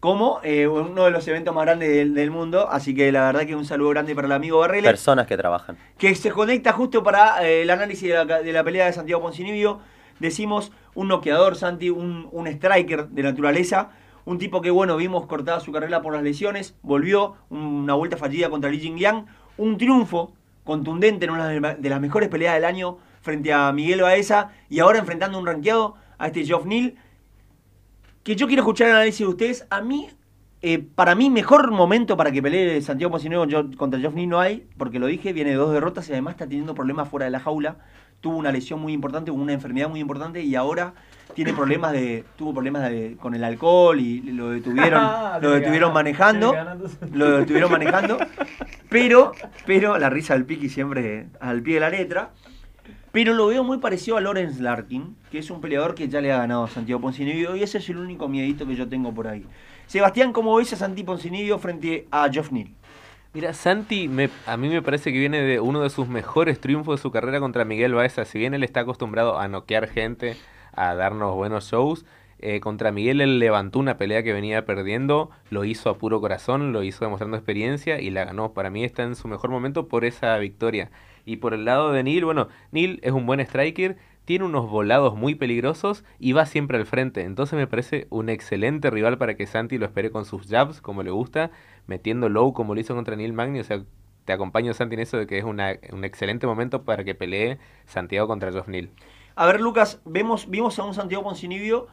como eh, uno de los eventos más grandes del, del mundo, así que la verdad que un saludo grande para el amigo Barrele, Personas que trabajan. que se conecta justo para eh, el análisis de la, de la pelea de Santiago Poncinibio. Decimos un noqueador, Santi, un, un striker de naturaleza, un tipo que, bueno, vimos cortada su carrera por las lesiones, volvió, una vuelta fallida contra Li Jingliang, un triunfo contundente en una de la- de las mejores peleas del año frente a Miguel Baeza y ahora enfrentando un rankeado a este Geoff Neal. Que yo quiero escuchar el análisis de ustedes. A mí, eh, para mí, mejor momento para que pelee Santiago Poncinibio con- contra Geoff Neal no hay, porque lo dije, viene de dos derrotas y además está teniendo problemas fuera de la jaula. Tuvo una lesión muy importante, una enfermedad muy importante y ahora tiene problemas de, tuvo problemas de- con el alcohol y lo detuvieron, lo detuvieron manejando, lo estuvieron manejando, pero, pero la risa del Piki siempre al pie de la letra. Pero lo veo muy parecido a Lawrence Larkin, que es un peleador que ya le ha ganado a Santiago Poncinibio y ese es el único miedito que yo tengo por ahí. Sebastián, ¿cómo ves a Santi Poncinibio frente a Geoff Neal? Mira, Santi, a mí me parece que viene de uno de sus mejores triunfos de su carrera contra Miguel Baeza. Si bien él está acostumbrado a noquear gente, a darnos buenos shows, eh, contra Miguel él levantó una pelea que venía perdiendo, lo hizo a puro corazón, lo hizo demostrando experiencia y la ganó. Para mí está en su mejor momento por esa victoria. Y por el lado de Neil, bueno, Neil es un buen striker, tiene unos volados muy peligrosos y va siempre al frente. Entonces me parece un excelente rival para que Santi lo espere con sus jabs, como le gusta, metiendo low como lo hizo contra Neil Magny. O sea, te acompaño, Santi, en eso de que es un excelente momento para que pelee Santiago contra Geoff Neal. A ver, Lucas, vemos, vimos a un Santiago Poncinibio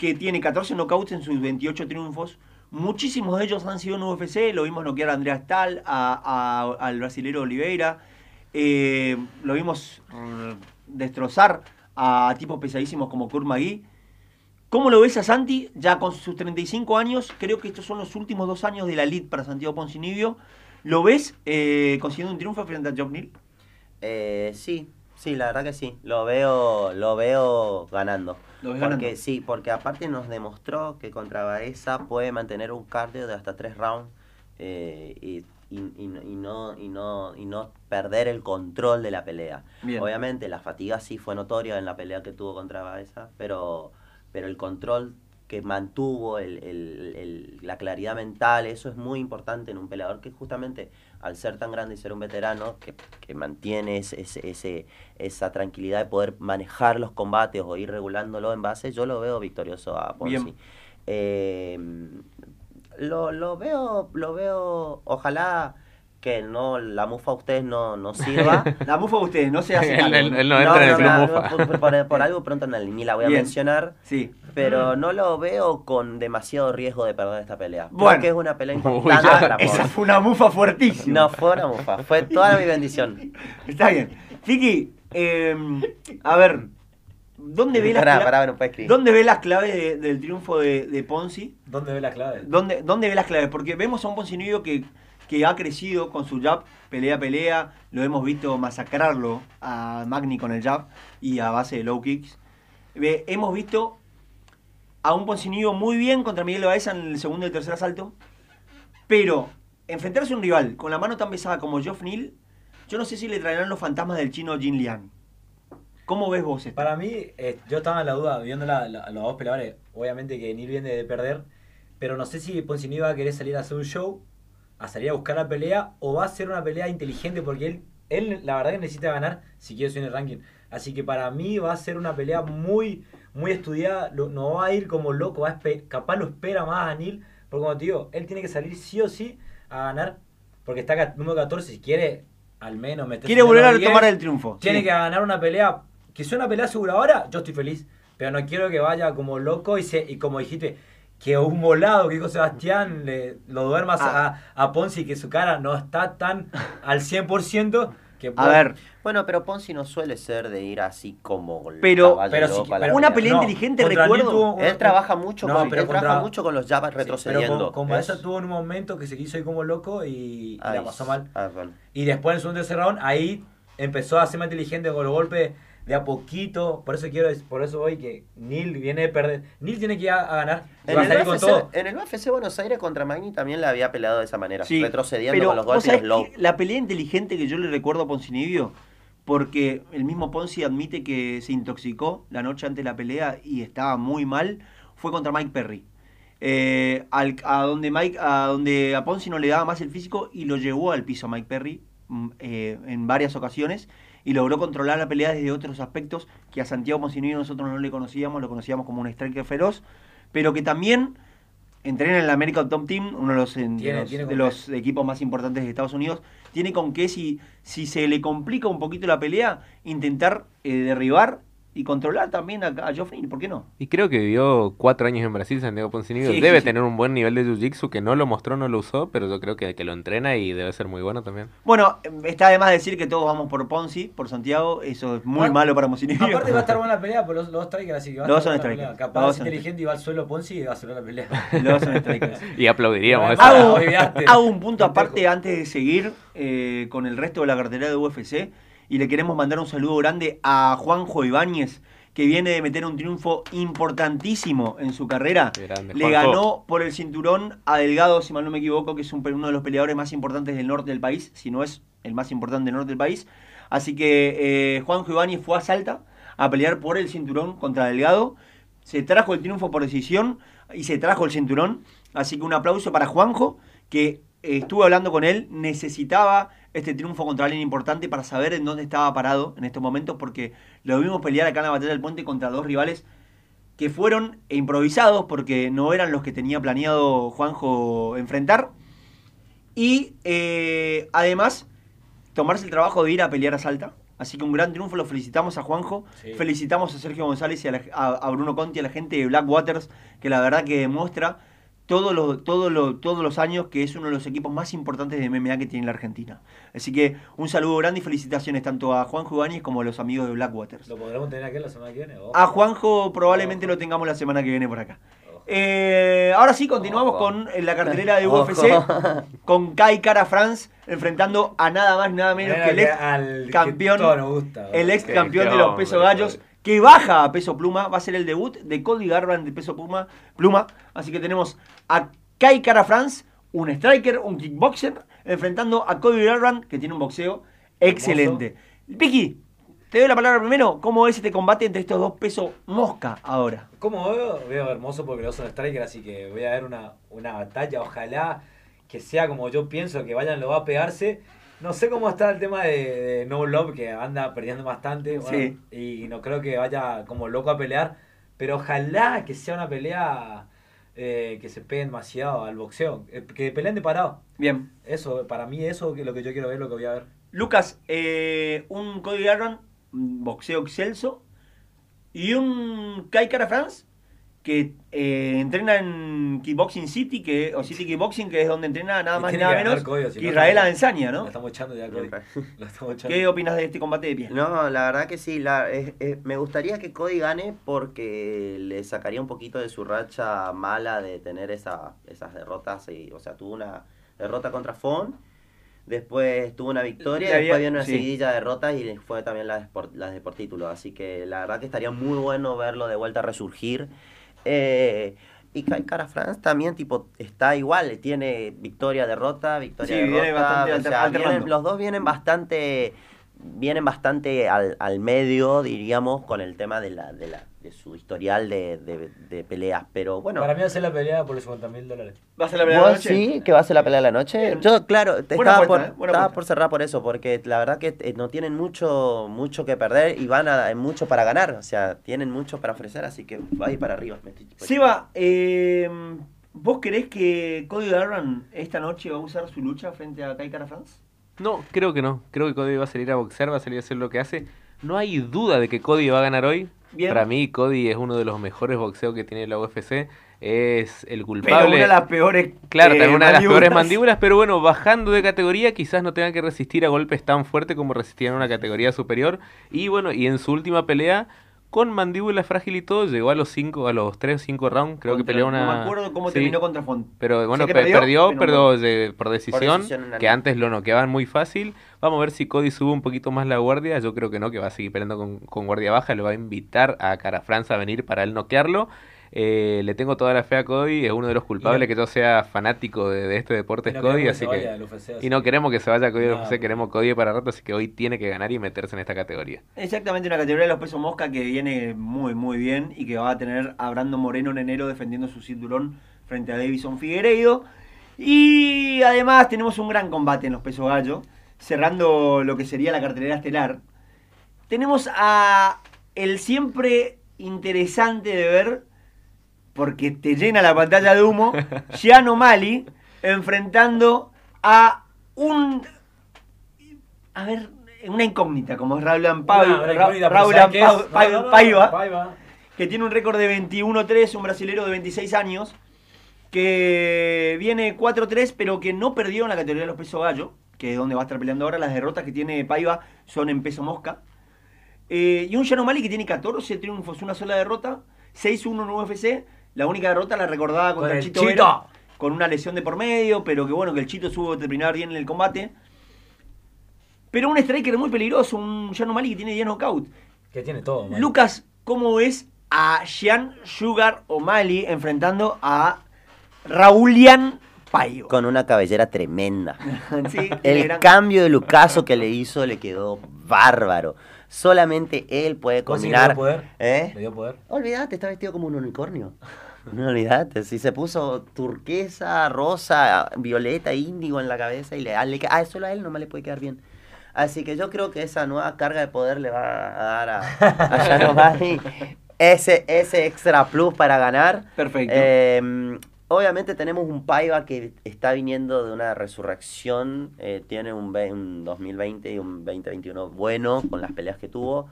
que tiene 14 knockouts en sus 28 triunfos. Muchísimos de ellos han sido en UFC. Lo vimos noquear a Andrea Stahl, a, al brasilero Oliveira. Eh, lo vimos mm, destrozar a tipos pesadísimos como Kurt Magui. ¿Cómo lo ves a Santi? Ya con sus 35 años, creo que estos son los últimos dos años de la elite para Santiago Poncinibio. ¿Lo ves eh, consiguiendo un triunfo frente a Job Neal? Eh, sí, sí, la verdad que sí. Lo veo, lo veo ganando. ¿Lo ves porque ganando? sí, porque aparte nos demostró que contra Baeza puede mantener un cardio de hasta tres rounds eh, y, y, y- no, y, no, y no perder el control de la pelea. Bien. Obviamente la fatiga sí fue notoria en la pelea que tuvo contra Baeza, pero, pero el control que mantuvo, el, el- el- la claridad mental, eso es muy importante en un peleador que justamente al ser tan grande y ser un veterano, que, que mantiene ese, ese- esa tranquilidad de poder manejar los combates o ir regulándolo en base, yo lo veo victorioso a Ponzi. Eh, lo, lo veo, lo veo, ojalá que no la mufa a ustedes no, no sirva. La mufa de ustedes, no se hace Él- él- él no entra en el club no, mufa. por, por- por algo pronto no- ni la voy a Bien. mencionar, Sí. pero no lo veo con demasiado riesgo de perder esta pelea. Bueno. Porque es una pelea importante para Esa Ponzi. fue una mufa fuertísima. No fue una mufa, fue toda mi bendición. Está bien. Fiki, eh, a ver, ¿dónde ve las, Pará, pará, no. ¿dónde ve las claves de- del triunfo de, de Ponzi? ¿Dónde ve la clave? ¿Dónde, ¿Dónde ve las claves? Porque vemos a un Poncinibio que, que ha crecido con su jab, pelea pelea. Lo hemos visto masacrarlo a Magni con el jab y a base de low kicks. Ve- hemos visto a un Poncinibio muy bien contra Miguel Baeza en el segundo y tercer asalto. Pero enfrentarse a un rival con la mano tan pesada como Geoff Neal, yo no sé si le traerán los fantasmas del chino Jin Liang. ¿Cómo ves vos esto? Para mí, eh, yo estaba en la duda, viendo la- los dos peleadores. Obviamente que Neil viene de perder, pero no sé si Ponzini va a querer salir a hacer un show, a salir a buscar la pelea, o va a ser una pelea inteligente, porque él, él la verdad que necesita ganar si quiere subir en el ranking. Así que para mí va a ser una pelea muy, muy estudiada, no va a ir como loco, va a capaz lo espera más a Neil, porque como te digo, él tiene que salir sí o sí a ganar, porque está número 14, si quiere al menos meterse Quiere volver a los 10, retomar el triunfo. tiene sí. que ganar una pelea. Que sea una pelea segura ahora, yo estoy feliz. Pero no quiero que vaya como loco y, se, y como dijiste, que un volado, que dijo Sebastián, le, lo duermas Ah. a, a Ponzi, que su cara no está tan al 100%. Que A ver, Bueno, pero Ponzi no suele ser de ir así como Pero- pero sí, una pelea no, inteligente, recuerdo. un- Él trabaja mucho No, con, pero él trabaja contra- mucho con los Sí, pero retrocediendo. con, con Baeza Es- tuvo en un momento que se quiso ir como loco y, y la pasó mal. ah, bueno. Y después en el segundo tercer round, ahí empezó a ser más inteligente con los golpes de a poquito. Por eso quiero, por eso voy que Neil viene de perder. Neil tiene que ir a, a ganar. En va a con todo. en el UFC Buenos Aires contra Magni también le había peleado de esa manera, Sí, retrocediendo pero con los golpes y los la pelea inteligente que yo le recuerdo a Poncinibio, porque el mismo Ponzi admite que se intoxicó la noche antes de la pelea y estaba muy mal, fue contra Mike Perry. Eh, al- a donde Mike, a donde a Ponzi no le daba más el físico y lo llevó al piso a Mike Perry mm, eh, en varias ocasiones y logró controlar la pelea desde otros aspectos que a Santiago Poncinibio nosotros no le conocíamos, lo conocíamos como un striker feroz, pero que también entrena en el American Top Team, uno de los, de Tiene- los- tiene de con los equipos más importantes de Estados Unidos, tiene con que si, si se le complica un poquito la pelea, intentar eh, derribar y controlar también a, a Neal, ¿por qué no? Y creo que vivió cuatro años en Brasil, Santiago Poncinibio. Sí, debe sí, sí. tener un buen nivel de jiu-jitsu que no lo mostró, no lo usó, pero yo creo que, que lo entrena y debe ser muy bueno también. Bueno, está además decir que todos vamos por Ponzi, por Santiago, eso es muy Ah, malo para Mocinibio. Aparte va a estar buena la pelea por los, dos strikers, así que va a Los estar dos son strikers. Los Capaz es inteligente y va al suelo Ponzi y va a hacer la pelea. Los dos son strikers. Y aplaudiríamos eso. Hago, un punto aparte antes de seguir eh, con el resto de la cartera de UFC y le queremos mandar un saludo grande a Juanjo Ibáñez que viene de meter un triunfo importantísimo en su carrera. Grande, Le ganó por el cinturón a Delgado, si mal no me equivoco, que es un uno de los peleadores más importantes del norte del país, si no es el más importante del norte del país. Así que eh, Juanjo Ibáñez fue a Salta a pelear por el cinturón contra Delgado. Se trajo el triunfo por decisión y se trajo el cinturón. Así que un aplauso para Juanjo, que estuve hablando con él, necesitaba este triunfo contra alguien importante para saber en dónde estaba parado en estos momentos, porque lo vimos pelear acá en la batalla del puente contra dos rivales que fueron improvisados porque no eran los que tenía planeado Juanjo enfrentar. Y eh, además, tomarse el trabajo de ir a pelear a Salta. Así que un gran triunfo, lo felicitamos a Juanjo, Sí. felicitamos a Sergio González y a, la- a- a Bruno Conti, a la gente de Black Waters, que la verdad que demuestra todos los, todos los, todos los años que es uno de los equipos más importantes de MMA que tiene la Argentina. Así que un saludo grande y felicitaciones tanto a Juanjo Ibáñez como a los amigos de Black Waters. ¿Lo podremos tener aquí la semana que viene? Ojo. A Juanjo probablemente lo tengamos la semana que viene por acá. Eh, ahora sí, continuamos Ojo. con la cartelera de Ojo. UFC, con Kai Cara France enfrentando a nada más nada menos Mira que el ex que campeón, gusta, el ex campeón de los pesos gallos. Que baja a peso pluma, va a ser el debut de Cody Garbrandt de peso pluma, pluma. Así que tenemos a Kai Cara France, un striker, un kickboxer, enfrentando a Cody Garbrandt, que tiene un boxeo excelente. Vicky, te doy la palabra primero. ¿Cómo es este combate entre estos dos pesos mosca ahora? ¿Cómo veo? Veo hermoso porque los son striker, así que voy a ver una, una batalla. Ojalá que sea como yo pienso, que vayan lo va a pegarse. No sé cómo está el tema de, de No Love, que anda perdiendo bastante. bueno, Sí. Y no creo que vaya como loco a pelear. Pero ojalá que sea una pelea eh, que se peguen demasiado al boxeo. eh, que peleen de parado. Bien. Eso, para mí eso es lo que yo quiero ver, lo que voy a ver. Lucas, eh, un Cody un boxeo excelso, y un Kai Cara France, que eh, entrena en Kickboxing City, que, o City Kickboxing, que es donde entrena nada más y nada menos si que no, Israel no- Adesanya, Lo ¿no? estamos echando ya, Cody. Bien. Lo estamos echando. ¿Qué opinas de este combate de pie? No, la verdad que sí. La, es- es- me gustaría que Cody gane porque le sacaría un poquito de su racha mala de tener esa, esas derrotas. y- o sea, tuvo una derrota contra Fon, después tuvo una victoria, y había- después viene una sí. seguidilla de derrotas y fue también las de, por, las de por título. Así que la verdad que estaría muy bueno verlo de vuelta resurgir. Eh, y Cara France también tipo está igual, tiene victoria, derrota, victoria, Sí, viene derrota. bastante o alter- sea, alternando. vienen- los dos vienen bastante vienen bastante al, al medio, diríamos, con el tema de la, de la de su historial de, de- de peleas. Pero bueno, Para mí va a ser la pelea por los 50 mil dólares. ¿Va a ser la primera ¿vos noche? sí que va a ser la pelea de la noche? Bien. Yo, claro, te estaba, apuesta, por, ¿eh? Estaba por cerrar por eso, porque la verdad que eh, no tienen mucho mucho que perder y van a mucho para ganar. O sea, tienen mucho para ofrecer, así que va a ir para arriba. Seba, eh, ¿vos creés que Cody Garbrandt esta noche va a usar su lucha frente a Kai Cara France? No, creo que no. Creo que Cody va a salir a boxear, va a salir a hacer lo que hace. No hay duda de que Cody va a ganar hoy. Bien. Para mí, Cody es uno de los mejores boxeos que tiene la UFC. Es el Pero culpable. una de las peores. Claro, eh, también una de las peores mandíbulas, pero bueno, bajando de categoría quizás no tenga que resistir a golpes tan fuertes como resistía en una categoría superior. Y bueno, y en su última pelea, con mandíbula frágil y todo, llegó a los cinco, a los 3 o 5 rounds, creo que peleó una... No me acuerdo cómo Sí, terminó contra Font. Pero bueno, perdió, perdió, de- por decisión, que antes lo noqueaban muy fácil. Vamos a ver si Cody sube un poquito más la guardia. Yo creo que no, que va a seguir peleando con, con guardia baja. Lo va a invitar a Cara France a venir para él noquearlo. Eh, le tengo toda la fe a Cody, es uno de los culpables no- que yo sea fanático de, de este deporte, es Cody, así que... del UFC, así Y no queremos que se vaya Cody No, UFC, queremos Cody para rato, así que hoy tiene que ganar y meterse en esta categoría. Exactamente una categoría de los pesos mosca que viene muy, muy bien y que va a tener a Brandon Moreno en enero defendiendo su cinturón frente a Davison Figueiredo. Y además tenemos un gran combate en los pesos gallo, cerrando lo que sería la cartelera estelar. Tenemos a el siempre interesante de ver, porque te llena la pantalla de humo, Gian O'Malley enfrentando a un a ver, una incógnita, como es no, Paiva, Paiva. que tiene un récord de 21-3, un brasilero de 26 años, que viene 4-3, pero que no perdió en la categoría de los pesos gallo, que es donde va a estar peleando ahora. Las derrotas que tiene Paiva son en peso mosca. Eh, y un Yanomali que tiene 14 triunfos, una sola derrota, 6-1 en UFC. La única derrota la recordaba contra Con el Chito, Chito. Vera, con una lesión de por medio, pero que bueno, que el Chito supo terminar bien en el combate. Pero un striker muy peligroso, un Yanomali que tiene 10 knockout. Que tiene todo, man. Lucas, ¿cómo ves a Jean Sugar O'Malley enfrentando a Raulian Paiva? Con una cabellera tremenda. Sí, El gran- cambio de Lucaso que le hizo le quedó bárbaro. Solamente él puede ¿Vos sí le combinar. dio poder? ¿Eh? ¿Le dio poder? Olvídate, está vestido como un unicornio. No olvídate, si se puso turquesa, rosa, violeta, índigo en la cabeza y le, ah, le que- ah, solo a él no le puede quedar bien. Así que yo creo que esa nueva carga de poder le va a dar a, a ese, ese extra plus para ganar. Perfecto. Eh, obviamente tenemos un Paiva que está viniendo de una resurrección, eh, tiene un, ve- un 2020 y un 2021 bueno con las peleas que tuvo.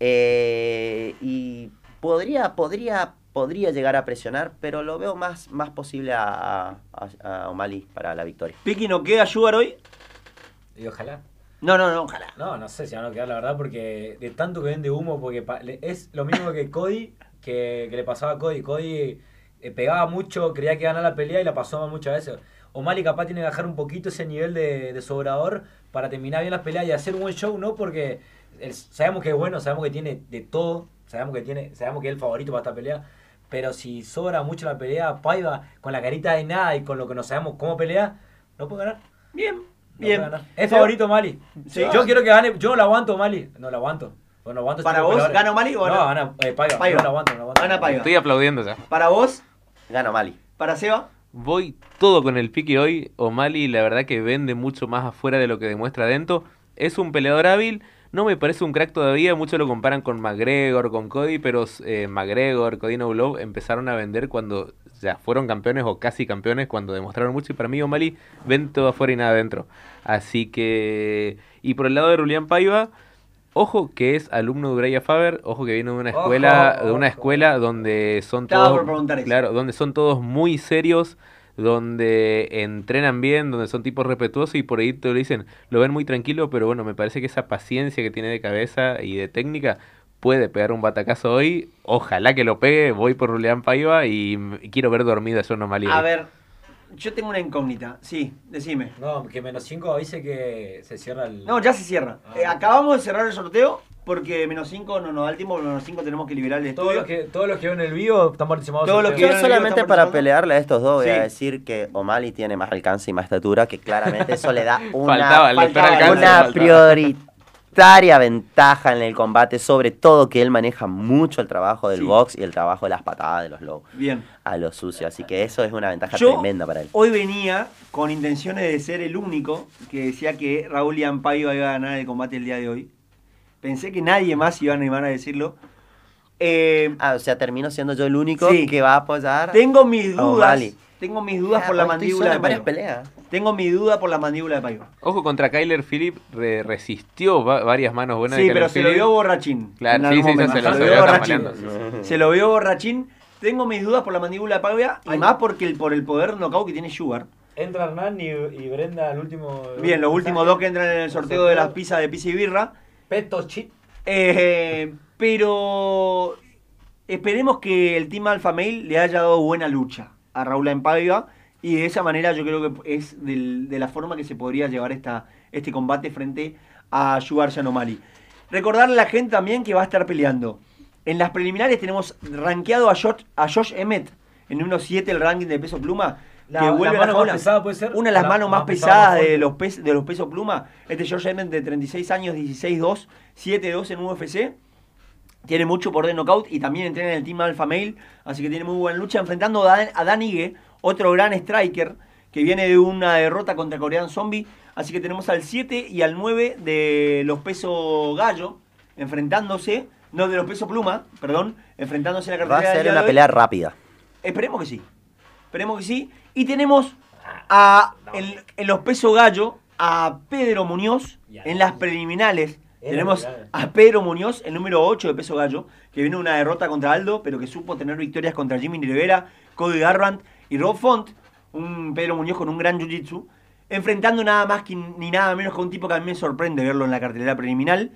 Eh, y podría, podría, podría llegar a presionar, pero lo veo más, más posible a, a, a O'Malley para la victoria. Piki, ¿no queda Sugar hoy? Y ojalá. No, no, no, ojalá. No, no sé si van a quedar la verdad, porque de tanto que vende humo, porque es lo mismo que Cody, que, que le pasaba a Cody. Cody eh, pegaba mucho, creía que ganaba la pelea y la pasó mal muchas veces. O'Malley capaz tiene que bajar un poquito ese nivel de, de sobrador para terminar bien las peleas y hacer un buen show, ¿no? Porque el- sabemos que es bueno, sabemos que tiene de todo, sabemos que tiene, sabemos que es el favorito para esta pelea. Pero si sobra mucho la pelea, Paiva, con la carita de nada y con lo que no sabemos cómo pelea, no puede ganar. Bien, No bien. puede ganar. Es favorito Mali. Sí. Yo quiero que gane. Yo no lo aguanto Mali. No lo aguanto. Bueno, aguanto ¿Para este vos peleadores. gana O'Malley o no? no? gana eh, Paiva. Paiva. No lo aguanto, no lo aguanto. Gana Paiva. Estoy aplaudiendo ya. Para vos, Gana O'Malley. para Seba. Voy todo con el pique hoy. O'Malley, la verdad que vende mucho más afuera de lo que demuestra dentro. Es un peleador hábil. No me parece un crack todavía. Muchos lo comparan con McGregor, con Cody, pero eh, McGregor, Cody No Glove empezaron a vender cuando ya fueron campeones o casi campeones, cuando demostraron mucho. Y para mí, O'Malley vende todo afuera y nada adentro. Así que. Y por el lado de Julián Paiva. Ojo que es alumno de Uraya Faber, ojo que viene de una Ojo, escuela, de una escuela donde son Estaba todos, por preguntar eso. claro, donde son todos muy serios, donde entrenan bien, donde son tipos respetuosos y por ahí te lo dicen, lo ven muy tranquilo, pero bueno, me parece que esa paciencia que tiene de cabeza y de técnica puede pegar un batacazo hoy. Ojalá que lo pegue, voy por Julián Paiva y quiero ver dormido a John O'Malley. A ver, yo tengo una incógnita. Sí, decime. No, que menos 5 dice que se cierra el. No, ya se cierra. Ah. Eh, acabamos de cerrar el sorteo porque menos 5 no nos da el tiempo, menos 5 tenemos que liberar el Todos estudio. los que, todos los que ven el vivo están participados. Todos los que Yo solamente para pelearle a estos dos voy Sí. a decir que O'Malley tiene más alcance y más estatura, que claramente eso le da una, Faltaba, faltaba, una faltaba. Prioritaria ventaja en el combate, sobre todo que él maneja mucho el trabajo del Sí. box y el trabajo de las patadas de los low Bien. a lo sucio, así que eso es una ventaja Yo tremenda para él. hoy venía con intenciones de ser el único que decía que Raúl Paiva iba a ganar el combate el día de hoy. Pensé que nadie más iba a animar a decirlo. Eh, Ah, o sea, termino siendo yo el único Sí. que va a apoyar. tengo mis dudas. Tengo mis dudas Ah, por la mandíbula de Paiva. peleas. Tengo mi duda por la mandíbula de Paiva. Ojo contra Kyler Phillip, re- resistió va- varias manos buenas Sí, de pero se lo vio borrachín. Claro, sí, sí, se lo- Se se lo lo vio borrachín. Se lo vio borrachín. Tengo mis dudas por la mandíbula de Paiva y Ay. más porque el, por el poder knockout que tiene Sugar. Entra Hernán y, y Brenda al último. Bien, los últimos dos que entran en el sorteo de las pizzas de pizza y birra. Peto Chit. Eh, pero esperemos que el Team Alpha Male le haya dado buena lucha a Raúl Empaiva y de esa manera yo creo que es del- de la forma que se podría llevar esta, este combate frente a Sugar Yanomali. Recordarle a la gente también que va a estar peleando. En las preliminares tenemos rankeado a Josh, a Josh Emmett en uno 7 el ranking de peso pluma. La- que la vuelve a mano más jaula. pesada puede ser. Una de las La manos más más pesada, pesadas de los, pes- de los pesos pluma. Este George Emmett de 36 años, 16-2, 7-2 en UFC. Tiene mucho por de knockout y también entrena en el Team Alpha Male. Así que tiene muy buena lucha enfrentando a Dan, a Dan Ige, otro gran striker que viene de una derrota contra Korean Zombie. Así que tenemos al 7 y al 9 de los pesos gallo enfrentándose. No, de los pesos pluma, perdón, enfrentándose en la Va a ser una pelea rápida. Esperemos que sí. Esperemos que sí. Y tenemos a, en, en los pesos gallo a Pedro Muñoz en las preliminares. En Tenemos a Pedro Muñoz, el número 8 de peso gallo, que viene de una derrota contra Aldo, pero que supo tener victorias contra Jimmy Rivera, Cody Garbrandt y Rob Font. Un Pedro Muñoz con un gran jiu-jitsu. Enfrentando nada más que, ni nada menos que un tipo que a mí me sorprende verlo en la cartelera preliminar.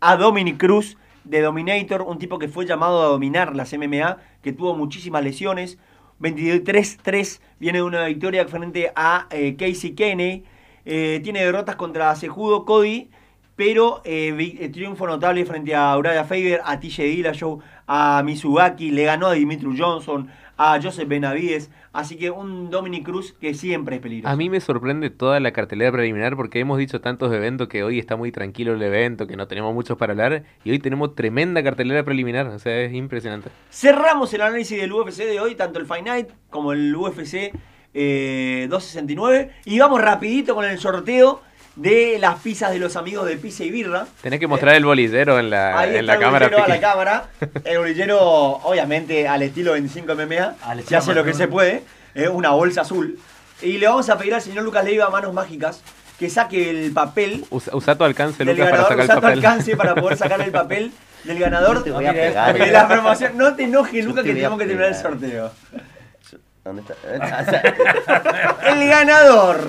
A Dominic Cruz de Dominator, un tipo que fue llamado a dominar las MMA, que tuvo muchísimas lesiones. 23-3, viene de una victoria frente a eh, Casey Kenney. Eh, tiene derrotas contra Sejudo, Cody, pero eh, eh, triunfo notable frente a Uriah Faber, a TJ Dillashaw, a Mizugaki, le ganó a Dimitri Johnson, a Joseph Benavides. Así que un Dominic Cruz que siempre es peligroso. A mí me sorprende toda la cartelera preliminar porque hemos dicho tantos eventos que hoy está muy tranquilo el evento, que no tenemos muchos para hablar y hoy tenemos tremenda cartelera preliminar, o sea, es impresionante. Cerramos el análisis del UFC de hoy, tanto el Fight Night como el UFC eh, 269. Y vamos rapidito con el sorteo de las pizzas de los amigos de Pizza y Birra. Tenés que mostrar el bolillero en la, Ahí en está la el cámara. bolillero a la cámara. El bolillero, obviamente, al estilo 25 MMA. Al se hace lo que se puede. eh, una bolsa azul. Y le vamos a pedir al señor Lucas Leiva manos mágicas que saque el papel Usa, usa tu alcance, Lucas, para ganador, sacar usa el tu papel. alcance para poder sacar el papel del ganador Te voy a de pegar. la promoción. No te enojes, Lucas, te que tenemos que terminar el sorteo. ¿Dónde está? El ganador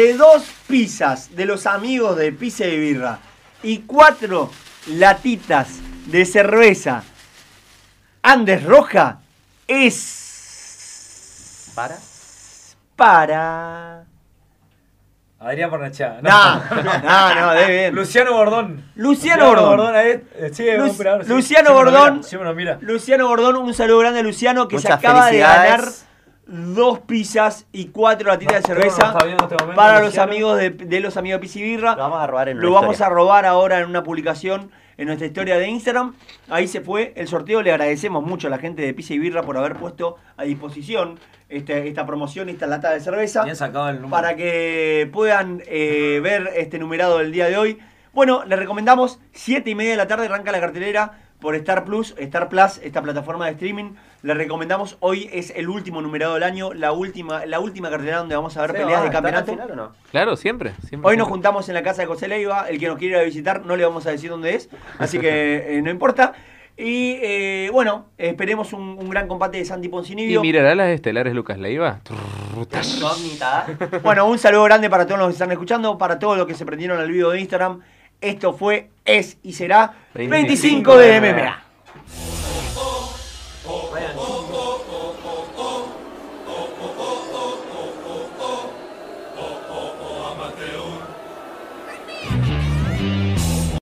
de dos pizzas de los amigos de Pizza y Birra y cuatro latitas de cerveza Andes Roja es ¿Para? para... Adrián Pornachá. No, no, no, de bien. Luciano Bordón. Bordón. Bordón, ahí. eh, Sí, Lu- un operador, sí. Luciano Bordón. mira, mira. Luciano Bordón, un saludo grande a Luciano que se acaba de ganar. Dos pizzas y cuatro latitas de No, cerveza no este momento, para los Luciano. amigos de, de los amigos de Pizza y Birra. Lo vamos a robar en Lo vamos historia. a robar ahora en una publicación en nuestra historia de Instagram. Ahí se fue el sorteo. Le agradecemos mucho a la gente de Pizza y Birra por haber puesto a disposición este- esta promoción, esta lata de cerveza, Bien sacado el número. para que puedan eh, ver este numerado del día de hoy. Bueno, les recomendamos 7 y media de la tarde, arranca la cartelera por Star Plus, Star Plus, esta plataforma de streaming. Les recomendamos, hoy es el último numerado del año, la última, la última cartelera donde vamos a ver Seba, peleas de ¿vas a estar al campeonato. final o no? Claro, siempre. siempre Hoy nos siempre. juntamos en la casa de José Leiva. El que nos quiere ir a visitar no le vamos a decir dónde es, así que eh, no importa. Y eh, bueno, esperemos un, un gran combate de Santi ¿Y Poncinibio. mirará las estelares Lucas Leiva? Bueno, un saludo grande para todos los que están escuchando, para todos los que se prendieron al video de Instagram. Esto fue, es y será 25 de MMA.